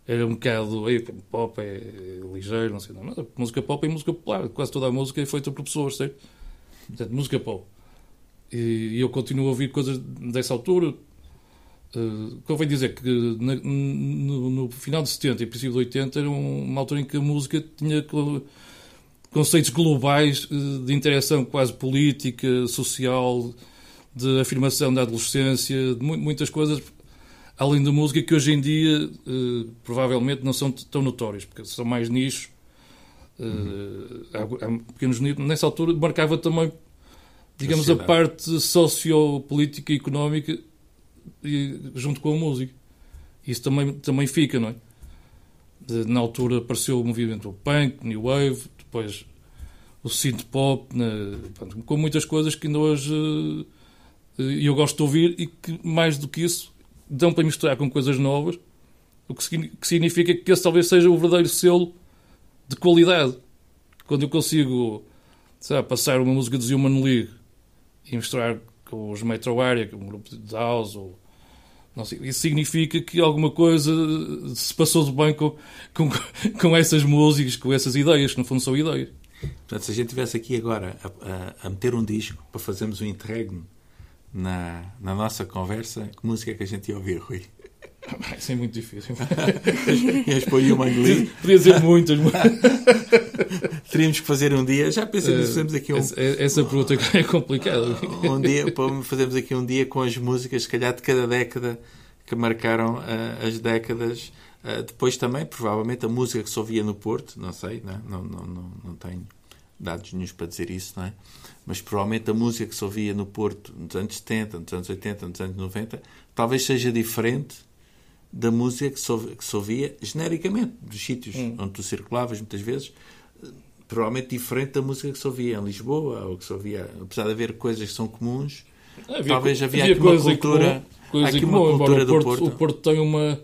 era um bocado pop é ligeiro, não sei não. Mas música pop é música popular. Quase toda a música é feita por pessoas, certo? Portanto, música pop. E, e eu continuo a ouvir coisas dessa altura Uh, convém dizer que na, no, no, final de 70 e princípio de 80 era uma altura em que a música tinha conceitos globais uh, de interação quase política, social, de afirmação da adolescência, de mu muitas coisas além da música que hoje em dia uh, provavelmente não são tão notórias, porque são mais nichos. Uhum. Há, há, pequenos nichos. Nessa altura marcava também, digamos, a parte sociopolítica e económica junto com a música. Isso também, também fica, não é? Na altura apareceu o movimento punk, new wave, depois o synth pop, com muitas coisas que ainda hoje uh, eu gosto de ouvir e que, mais do que isso, dão para misturar com coisas novas, o que, significa que esse talvez seja o verdadeiro selo de qualidade. Quando eu consigo passar uma música de Human League e misturar com os Metro Area, é um grupo de house, ou, sei, isso significa que alguma coisa se passou de bem com, com, com essas músicas, com essas ideias, que no fundo são ideias. Portanto, se a gente estivesse aqui agora a, a, a, meter um disco para fazermos um interregno na, na nossa conversa, que música é que a gente ia ouvir, Rui? Isso é muito difícil. Ias o Human League. Podia dizer muitas, Teríamos que fazer um dia. Já pensei nisso, fazemos aqui um. Essa, essa pergunta é complicada. Um dia, fazemos aqui um dia com as músicas, se calhar de cada década que marcaram uh, as décadas. Uh, depois também, provavelmente, a música que se ouvia no Porto, não sei, não, é? não, não, não, não tenho dados nenhums para dizer isso, não é? Mas provavelmente a música que se ouvia no Porto nos anos 70, nos anos 80, nos anos 90, talvez seja diferente da música que se, ouvia, que se ouvia genericamente, dos sítios hum. onde tu circulavas muitas vezes, provavelmente diferente da música que se ouvia em Lisboa, ou que se ouvia, apesar de haver coisas que são comuns, havia, talvez havia, havia aqui uma cultura, comum, aqui uma comum, cultura do Porto, Porto. O Porto tem uma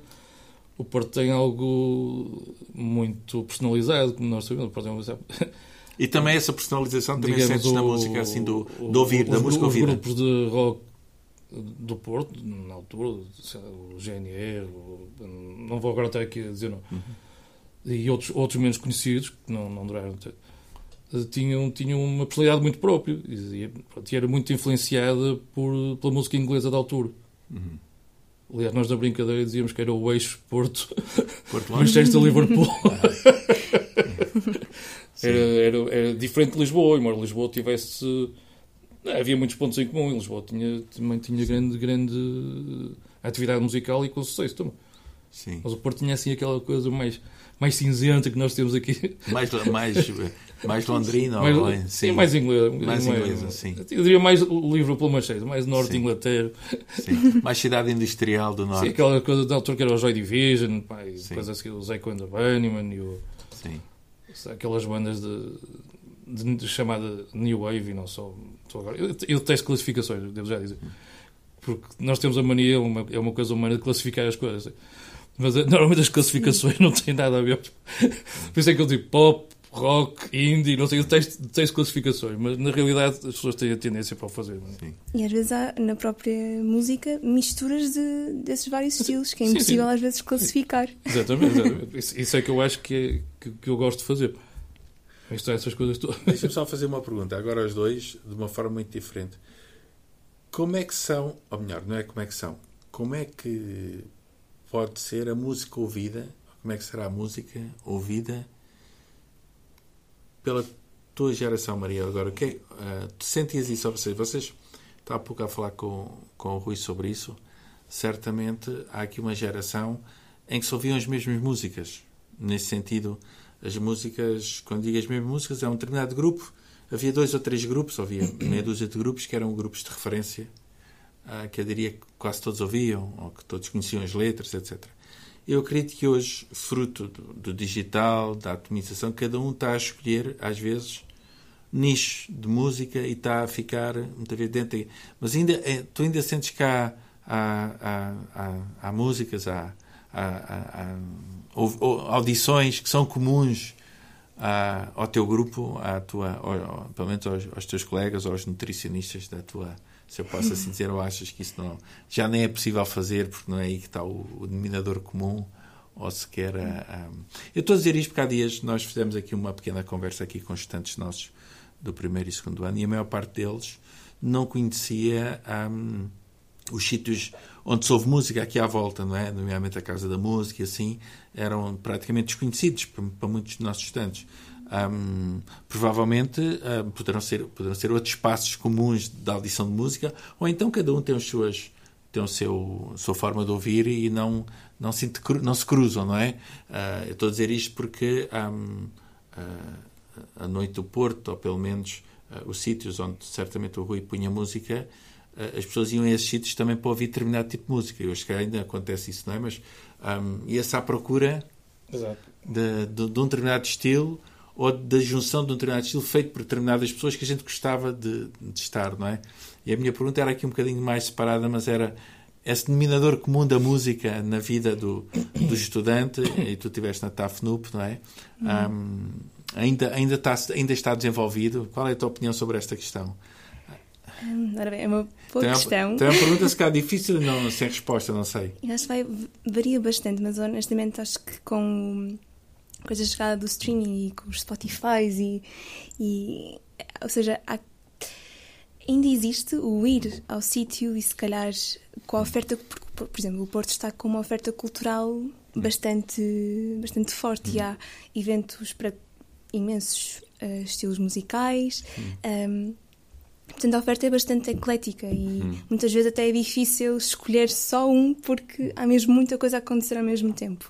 o Porto tem algo muito personalizado, como nós sabemos. O Porto é E também essa personalização também Digamos, sentes na música, assim, do, do ouvir, da música ouvida. Os grupos de rock do Porto, na altura, o GNR, não vou agora estar aqui a dizer não, uhum. e outros, outros menos conhecidos, que não, não duraram, tinham, tinham uma personalidade muito própria e, e era muito influenciada por, pela música inglesa da altura. Uhum. Aliás, nós da brincadeira dizíamos que era o eixo Porto, Porto Manchester Liverpool. era, era, era diferente de Lisboa, embora Lisboa tivesse não, havia muitos pontos em comum. Em Lisboa tinha, também tinha grande, grande atividade musical e com sucesso também. Sim. Mas o Porto tinha assim aquela coisa mais, mais cinzenta que nós temos aqui. Mais, mais, mais londrina, mais, ou, sim, sim, mais inglês. Mais inglesa, sim. Eu diria mais Liverpool Manchester, mais norte de Inglaterra. Sim. Mais cidade industrial do norte. Sim, aquela coisa da altura que era o Joy Division, pá, e depois assim, o Echo and the Bunnyman e o... Sim. Aquelas bandas de, de, de, chamada New Wave e não só. Agora. Eu, eu detesto classificações, devo já dizer. Porque nós temos a mania, uma, é uma coisa humana, de classificar as coisas. Mas eh, normalmente as classificações não têm nada a ver. Por isso é que eu digo pop, rock, indie, não sei, eu detesto, classificações, mas na realidade as pessoas têm a tendência para o fazer. É? E às vezes há na própria música misturas de, desses vários estilos, que é impossível sim, sim. às vezes classificar. Exatamente, exatamente. Isso, isso, é que eu acho que, é, que, que eu gosto de fazer. Isto é essas coisas todas. Deixa-me só fazer uma pergunta, agora aos dois, de uma forma muito diferente. Como é que são, ou melhor, não é como é que são, como é que pode ser a música ouvida, como é que será a música ouvida pela tua geração, Maria? Agora, que, uh, tu sentias isso a vocês? Vocês, estava há pouco a falar com, com o Rui sobre isso, certamente há aqui uma geração em que se ouviam as mesmas músicas. Nesse sentido, as músicas, quando digo as mesmas músicas, é um determinado grupo havia dois ou três grupos, havia meia dúzia de grupos que eram grupos de referência, uh, que eu diria que quase todos ouviam, ou que todos conheciam as letras, etc. Eu acredito que hoje, fruto do, do digital, da atomização, cada um está a escolher, às vezes, nicho de música e está a ficar muitas vezes dentro. Mas ainda, é, tu ainda sentes que há, há, há, há músicas, há, há, há, audições que são comuns ao teu grupo, à tua, ao, pelo menos aos, aos, teus colegas, aos nutricionistas da tua, se eu posso assim dizer, ou achas que isso não, já nem é possível fazer porque não é aí que está o, o denominador comum ou sequer a, a... Eu estou a dizer isto porque há dias nós fizemos aqui uma pequena conversa aqui com estudantes nossos do primeiro e segundo ano e a maior parte deles não conhecia um, os sítios onde se ouve música aqui à volta, não é? Nomeadamente a Casa da Música e assim, eram praticamente desconhecidos para, para muitos dos nossos estudantes. Um, provavelmente um, poderão, ser, poderão ser outros espaços comuns da audição de música, ou então cada um tem, as suas, tem o seu, sua forma de ouvir e não, não, se, não se cruzam, não é? Uh, eu estou a dizer isto porque um, uh, a Noite do Porto, ou pelo menos uh, os sítios onde certamente o Rui punha música, as pessoas iam a esses sítios também para ouvir determinado tipo de música. Eu acho que ainda acontece isso, não é? Mas um, ia-se à procura de, de, de, um determinado estilo ou da junção de um determinado estilo feito por determinadas pessoas que a gente gostava de, de, estar, não é? E a minha pergunta era aqui um bocadinho mais separada, mas era esse denominador comum da música na vida do, do estudante, e tu estiveste na TAFNUP, não é? Um, ainda, ainda, está, ainda está desenvolvido. Qual é a tua opinião sobre esta questão? Ora bem, é uma boa tem questão. Tem uma pergunta se calhar difícil não, sem resposta, não sei. Eu acho que vai, varia bastante, mas honestamente acho que com, com a chegada do streaming e com os Spotify e, e ou seja, há, ainda existe o ir ao sítio e se calhar com a oferta, por, por exemplo, o Porto está com uma oferta cultural bastante, bastante forte hum. e há eventos para imensos uh, estilos musicais. Hum. Um, Portanto, a oferta é bastante eclética e hum. muitas vezes até é difícil escolher só um porque há mesmo muita coisa a acontecer ao mesmo tempo.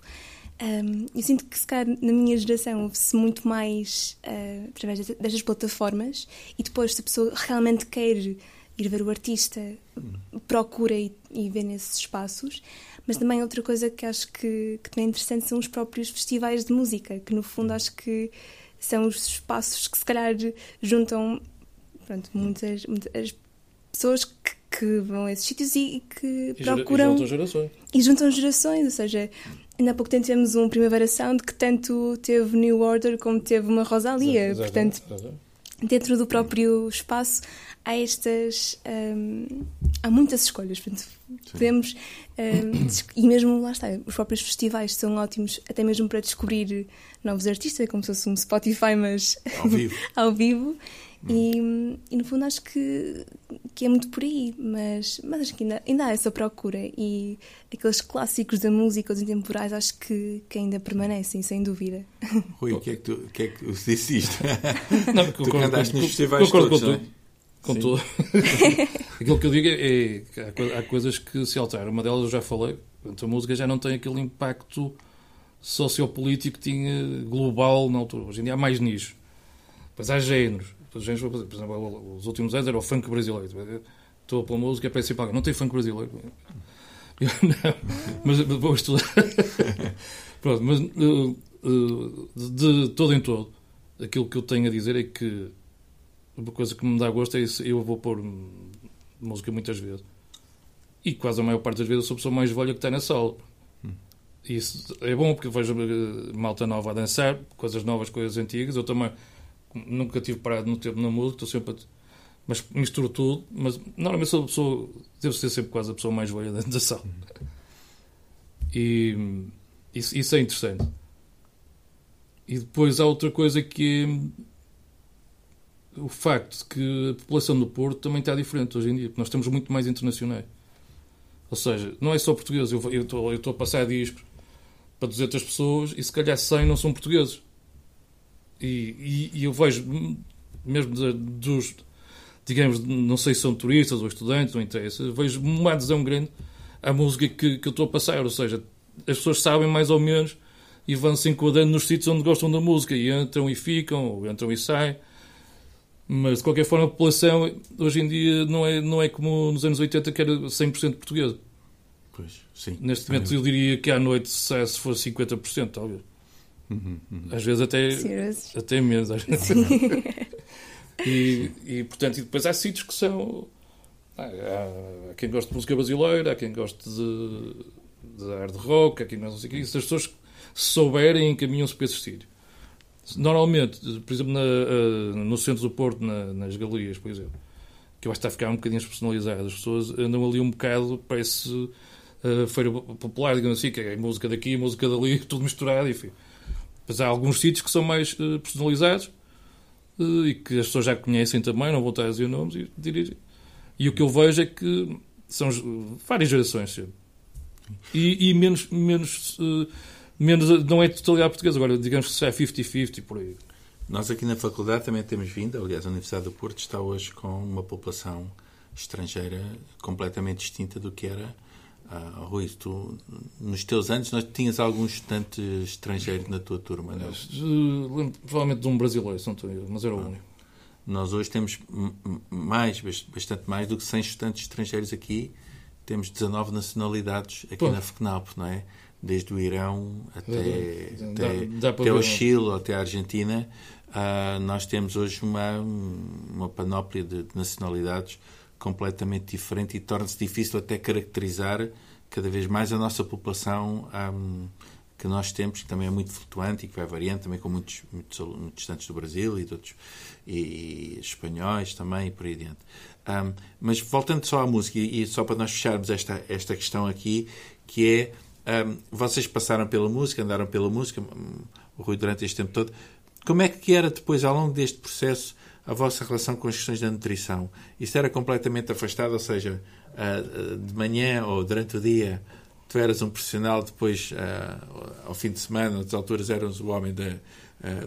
Um, eu sinto que, se calhar, na minha geração houve-se muito mais uh, através destas plataformas e depois, se a pessoa realmente quer ir ver o artista, hum. procura e, e vê nesses espaços. Mas também outra coisa que acho que, que também é interessante são os próprios festivais de música, que no fundo hum. acho que são os espaços que se calhar juntam pronto, muitas, muitas pessoas que, que vão a esses sítios e, e que e procuram. E juntam gerações. E juntam gerações, ou seja, ainda há pouco tempo tivemos um Primavera Sound que tanto teve New Order como teve uma Rosalia. Exato, Portanto, exato. dentro do próprio espaço há estas. Hum, há muitas escolhas. Portanto, podemos. Hum, e mesmo lá está, os próprios festivais são ótimos até mesmo para descobrir novos artistas, é como se fosse um Spotify, mas ao vivo. ao vivo. E, e, no fundo acho que, que é muito por aí, mas, mas acho que ainda, ainda há essa procura e aqueles clássicos da música, os intemporais, acho que, que ainda permanecem, sem dúvida. Rui, o que é que tu, que é que disse isto? Não, tu concordo, andaste nos festivais concordo todos, com tudo. É? Com tudo. Aquilo que eu digo é, é há coisas que se alteram. Uma delas eu já falei, Portanto, a música já não tem aquele impacto sociopolítico que tinha global na altura. Hoje em dia há mais nicho. Depois há géneros. Por exemplo, os últimos anos era o funk brasileiro. Estou pela música, é principal. Não tem funk brasileiro. Eu, não, mas vou estudar. Pronto, mas uh, uh, de, de todo em todo, aquilo que eu tenho a dizer é que uma coisa que me dá gosto é isso. Eu vou pôr música muitas vezes. E quase a maior parte das vezes eu sou a pessoa mais velha que está na sala. Isso é bom porque vejo eh, malta nova a dançar, coisas novas, coisas antigas. Eu também nunca tive parado no tempo na música, estou sempre a... Mas misturo tudo, mas normalmente sou a pessoa, devo ser sempre quase a pessoa mais velha dentro da sala. E isso, isso é interessante. E depois há outra coisa que é o facto de que a população do Porto também está diferente hoje em dia, porque nós estamos muito mais internacionais. Ou seja, não é só português. Eu estou a passar discos para 200 pessoas e se calhar 100 não são portugueses. E, e, e eu vejo, mesmo dos, digamos, não sei se são turistas ou estudantes, não interessa, vejo uma adesão grande à música que, que eu estou a passar. Ou seja, as pessoas sabem mais ou menos e vão se enquadrando nos sítios onde gostam da música e entram e ficam, ou entram e saem. Mas de qualquer forma, a população hoje em dia não é, não é como nos anos 80 que era 100% portuguesa. Pois, sim. Neste momento eu diria que à noite se, for 50%, talvez. Uhum, uhum. Às vezes até, até menos. Às vezes. e, e, portanto, e depois há sítios que são. Há, há, quem gosta de música brasileira, há quem gosta de, de hard rock, há quem não sei o que. Se as pessoas souberem, encaminham-se para esses sítios. Normalmente, por exemplo, na, uh, no centro do Porto, na, nas galerias, por exemplo, que eu acho que está a ficar um bocadinho personalizado, as pessoas andam ali um bocado, parece uh, feira popular, digamos assim, que é música daqui, música dali, tudo misturado, enfim. Mas há alguns sítios que são mais uh, personalizados uh, e que as pessoas já conhecem também, não vou estar a dizer nomes e dirigem. E o que eu vejo é que são várias gerações. E, e menos, menos uh, menos, não é totalidade portuguesa, agora digamos que é 50-50 por aí. Nós aqui na faculdade também temos vindo, aliás, a Universidade do Porto está hoje com uma população estrangeira completamente distinta do que era. Uh, Rui, tu, nos teus anos, nós tinhas algum estudante estrangeiro na tua turma, não? Uh, provavelmente de um brasileiro, não estou mas era o ah. único. Nós hoje temos mais, bastante mais do que 100 estudantes estrangeiros aqui. Temos 19 nacionalidades aqui Pô. na FECNAP, não é? desde o Irão até, até, dá, dá até o Chile, até a Argentina, uh, nós temos hoje uma, uma panóplia de, de nacionalidades completamente diferente e torna-se difícil até caracterizar cada vez mais a nossa população um, que nós temos, que também é muito flutuante e que vai variando também com muitos, muitos, muitos estudantes do Brasil e, de outros, e, e espanhóis também e por aí adiante. Um, mas voltando só à música e, e só para nós fecharmos esta, esta questão aqui, que é um, vocês passaram pela música, andaram pela música, hum, o Rui, durante este tempo todo. Como é que era depois, ao longo deste processo, a vossa relação com as questões da nutrição? Isso era completamente afastado, ou seja, uh, de manhã ou durante o dia tu eras um profissional, depois uh, ao fim de semana, outras alturas eras o homem da,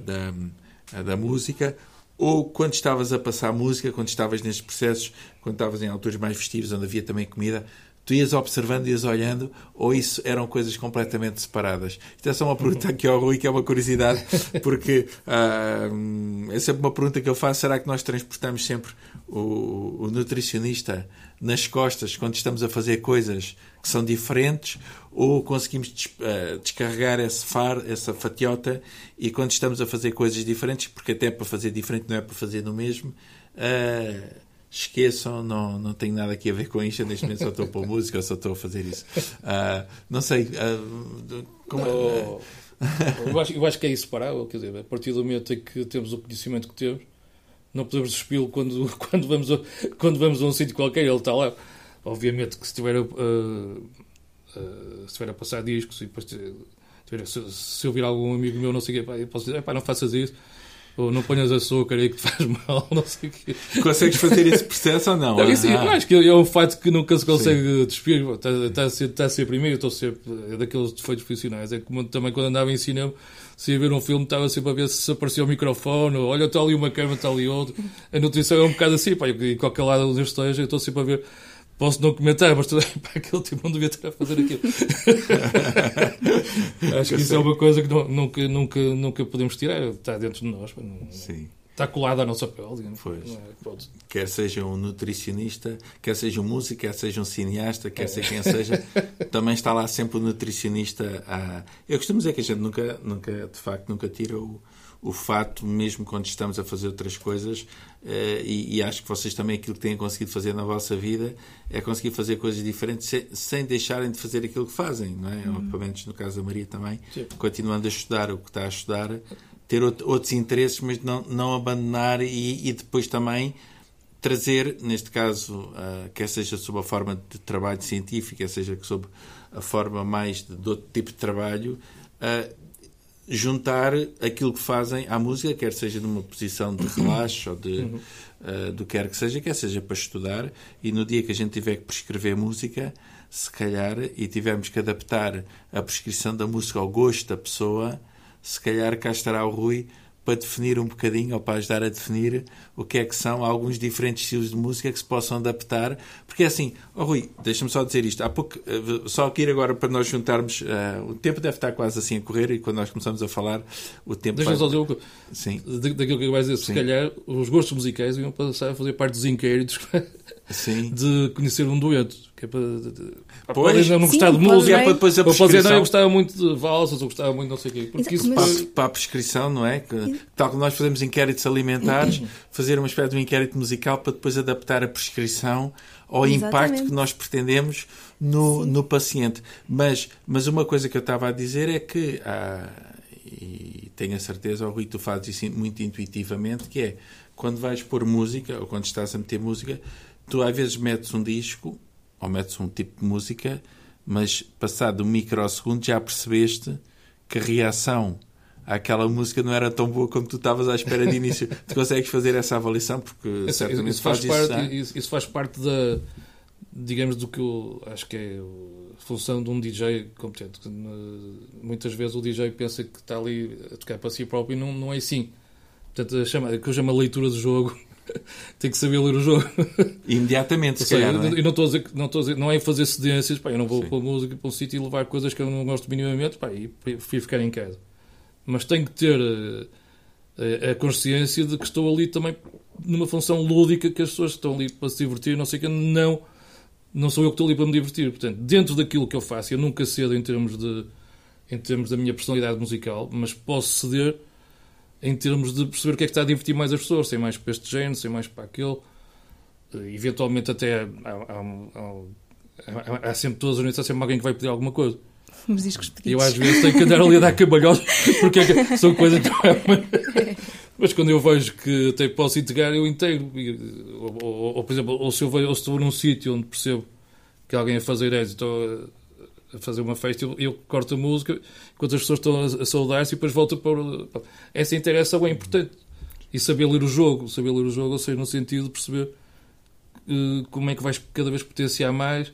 da, da música, ou quando estavas a passar música, quando estavas nestes processos, quando estavas em alturas mais festivos, onde havia também comida, tu ias observando, ias olhando, ou isso eram coisas completamente separadas? Isto é só uma pergunta aqui ao Rui, que é uma curiosidade, porque uh, é sempre uma pergunta que eu faço: será que nós transportamos sempre o, o nutricionista nas costas quando estamos a fazer coisas que são diferentes, ou conseguimos des, uh, descarregar esse far, essa fatiota, e quando estamos a fazer coisas diferentes, porque até para fazer diferente não é para fazer no mesmo. Uh, esqueçam, não, não tenho nada aqui a ver com isto, neste momento só estou a pôr música, só estou a fazer isso. Uh, não sei. Uh, como é? oh, eu, acho, eu acho que é inseparável, quer dizer, a partir do momento em que temos o conhecimento que temos, não podemos despí-lo quando, quando, vamos a, quando vamos a um sítio qualquer, ele está lá. Obviamente que se estiver a, uh, se estiver a passar discos e depois tiver, se, se eu vir algum amigo meu, não sei o quê, eu posso dizer, não faças isso ou não ponhas açúcar aí que te faz mal, não sei o quê. Consegues fazer esse processo ou não? não isso, ah. Acho que é um fato que nunca se consegue despir. Está, está, a ser, está a ser primeiro, estou sempre é daqueles defeitos profissionais. É como também quando andava em cinema, se ia ver um filme, estava sempre a ver se aparecia o microfone, ou olha, está ali uma câmera, está ali outro. A nutrição é um bocado assim, pá, em qualquer lado onde eu esteja, eu estou sempre a ver posso não comentar, mas para aquele tipo não devia estar a fazer aquilo. Acho que isso é uma coisa que nunca, nunca, nunca podemos tirar, está dentro de nós. Não, Sim. Está colado à nossa pele, digamos. Pois. É, quer seja um nutricionista, quer seja um músico, quer seja um cineasta, quer é. ser quem seja, também está lá sempre o nutricionista. A... Eu costumo dizer que a gente nunca, nunca de facto, nunca tira o, o fato, mesmo quando estamos a fazer outras coisas, e, e, acho que vocês também aquilo que têm conseguido fazer na vossa vida é conseguir fazer coisas diferentes sem, sem deixarem de fazer aquilo que fazem, não é? Uhum. Pelo menos no caso da Maria também, Sim. continuando a estudar o que está a estudar, ter outros interesses, mas não, não abandonar e, e depois também trazer, neste caso, uh, quer seja sob a forma de trabalho científico, quer seja sob a forma mais de, de outro tipo de trabalho, uh, juntar aquilo que fazem à música, quer seja numa posição de relaxo ou de uhum. uh, do que quer que seja, quer seja para estudar, e no dia que a gente tiver que prescrever música, se calhar, e tivermos que adaptar a prescrição da música ao gosto da pessoa, se calhar cá estará o Rui para definir um bocadinho, ou para ajudar a definir o que é que são alguns diferentes estilos de música que se possam adaptar. Porque é assim, oh Rui, deixa-me só dizer isto. Há pouco, eh, só aqui ir agora para nós juntarmos. Uh, o tempo deve estar quase assim a correr e quando nós começamos a falar, o tempo. Deixa-me vai... só dizer Sim. daquilo que vais dizer. Se calhar os gostos musicais iam passar a fazer parte dos inquéritos Sim. de conhecer um dueto. Que é para, pois, não gostar de música, é para depois a prescrição. Dizer, não, eu gostava muito de valsas, ou gostava muito de não sei o quê. Porque isso para, para, a prescrição, não é? Que, tal como nós fazemos inquéritos alimentares, fazer uma espécie de um inquérito musical para depois adaptar a prescrição ao Exatamente. impacto que nós pretendemos no, no paciente. Mas, mas uma coisa que eu estava a dizer é que, ah, e tenho a certeza, oh, Rui, tu fazes isso muito intuitivamente, que é quando vais pôr música, ou quando estás a meter música, tu às vezes metes um disco ou metes um tipo de música, mas passado um microsegundo já percebeste que a reação àquela música não era tão boa como tu estavas à espera de início. tu consegues fazer essa avaliação porque certamente isso faz, faz parte, isso, isso, faz parte da digamos do que eu acho que é a função de um DJ competente. Muitas vezes o DJ pensa que está ali a tocar para si próprio e não, não é assim. Portanto, chama, que eu chamo a leitura do jogo tem que saber ler o jogo. Imediatamente, se calhar, não é? Eu não estou a dizer, não, estou a dizer, não é fazer cedências, pá, eu não vou Sim. pôr música para um sítio e levar coisas que eu não gosto minimamente, pá, e prefiro ficar em casa. Mas tenho que ter a, eh, a, a, consciência de que estou ali também numa função lúdica, que as pessoas estão ali para se divertir, não sei o que, não, não sou eu que estou ali para me divertir. Portanto, dentro daquilo que eu faço, eu nunca cedo em termos de em termos da minha personalidade musical, mas posso ceder em termos de perceber o que é que está a divertir mais as pessoas, sem mais para este género, sem mais para aquele. Eh, eventualmente até há, há, há, há sempre todas as noites há sempre alguém que vai pedir alguma coisa. Os discos pedidos. Eu às vezes tenho que andar ali a dar cabalhotes porque é são coisas que é Mas quando eu vejo que até posso integrar, eu integro. Ou, ou, ou por exemplo, ou se eu vejo, ou se estou num sítio onde percebo que alguém a fazer êxito a fazer uma festa, eu, eu corto a música enquanto as pessoas estão a, a saudar-se e depois volto para. Essa interação é importante. E saber ler o jogo, saber ler o jogo, ou seja, no sentido de perceber uh, como é que vais cada vez potenciar mais,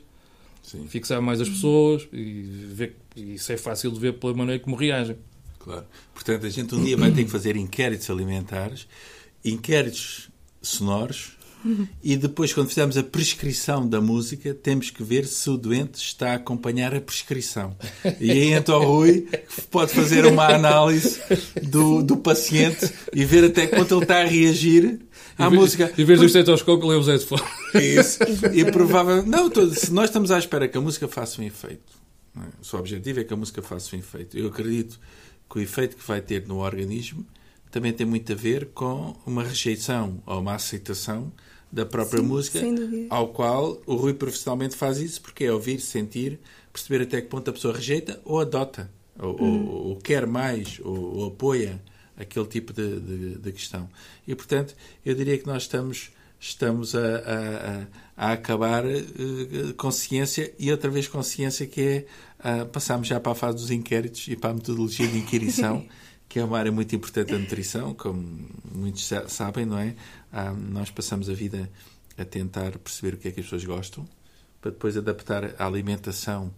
Sim. fixar mais as pessoas e ver. Isso é fácil de ver pela maneira como reagem. Claro. Portanto, a gente um dia vai ter que fazer inquéritos alimentares, inquéritos sonoros, e depois, quando fizermos a prescrição da música, temos que ver se o doente está a acompanhar a prescrição. E aí então o Rui pode fazer uma análise do, do paciente e ver até quanto ele está a reagir à música. Em vez do estetoscópio, lê os headphones. Isso. E provavelmente. Não, se nós estamos à espera que a música faça um efeito, é? o seu objetivo é que a música faça um efeito. Eu acredito que o efeito que vai ter no organismo também tem muito a ver com uma rejeição ou uma aceitação da própria Sim, música, ao qual o Rui profissionalmente faz isso, porque é ouvir, sentir, perceber até que ponto a pessoa rejeita ou adota, ou, hum. ou, ou quer mais, ou, ou, apoia aquele tipo de, de, de, questão. E, portanto, eu diria que nós estamos, estamos a, a, a acabar uh, consciência e outra vez consciência que é uh, passamos já para a fase dos inquéritos e para a metodologia de inquirição. que é uma área muito importante da nutrição, como muitos sabem, não é? Ah, nós passamos a vida a tentar perceber o que é que as pessoas gostam, para depois adaptar a alimentação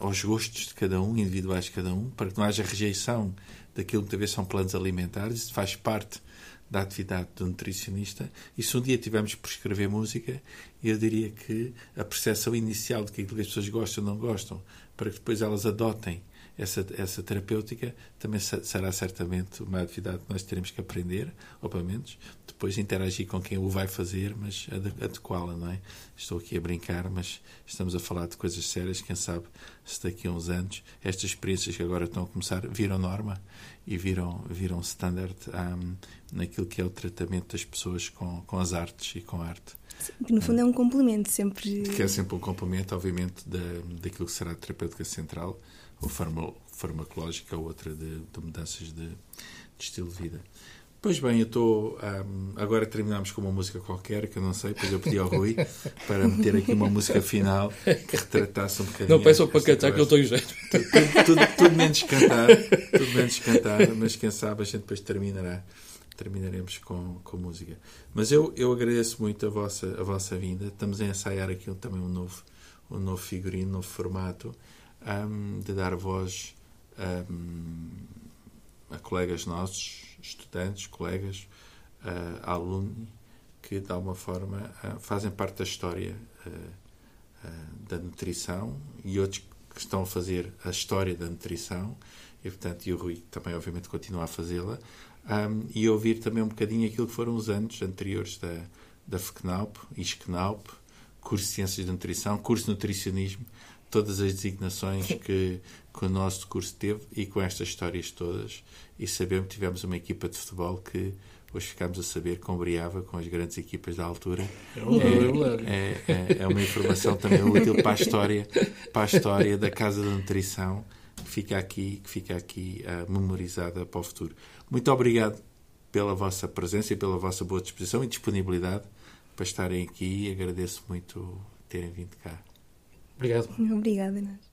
aos gostos de cada um, individuais de cada um, para que não haja rejeição daquilo que talvez são planos alimentares. Isso faz parte da atividade do nutricionista. E se um dia tivermos que prescrever música, eu diria que a percepção inicial de que as pessoas gostam ou não gostam, para que depois elas adotem essa, essa terapêutica também será certamente uma atividade que nós teremos que aprender, ou pelo menos depois interagir com quem o vai fazer, mas adequá-la, não é? Estou aqui a brincar, mas estamos a falar de coisas sérias. Quem sabe se daqui a uns anos estas experiências que agora estão a começar viram norma e viram, viram standard um, naquilo que é o tratamento das pessoas com, com as artes e com a arte. Sim, que no fundo é um complemento, sempre. Que é sempre um complemento, obviamente, da, daquilo que será a terapêutica central ou farmacológica, ou outra de, de mudanças de, de, estilo de vida. Pois bem, eu estou. Um, agora terminamos com uma música qualquer, que eu não sei, depois eu pedi ao Rui para meter aqui uma música final que retratasse um bocadinho. Não peçam para cantar, que eu estou jeito. Tudo, tudo, tudo, menos cantar, tudo menos cantar, mas quem sabe a gente depois terminará. Terminaremos com, com música. Mas eu, eu agradeço muito a vossa, a vossa vinda. Estamos a ensaiar aqui também um novo, um novo figurino, um novo formato um, de dar voz um, a colegas nossos, estudantes, colegas, uh, alunos, que de alguma forma uh, fazem parte da história uh, da nutrição e outros que estão a fazer a história da nutrição. E portanto e o Rui também obviamente continua a fazê-la. Um, e ouvir também um bocadinho aquilo que foram os anos anteriores da, da FECNAUP, ISCNAUP, curso de Ciências de Nutrição, curso de Nutricionismo todas as designações que, que o nosso curso teve e com estas histórias todas. E sabemos que tivemos uma equipa de futebol que hoje ficámos a saber que ombreava com as grandes equipas da altura. É, é, é, é, uma informação também útil para a história, para a história da Casa da Nutrição, que fica aqui, que fica aqui uh, memorizada para o futuro. Muito obrigado pela vossa presença e pela vossa boa disposição e disponibilidade para estarem aqui. Agradeço muito terem vindo cá. Obrigado. Obrigada, Inês.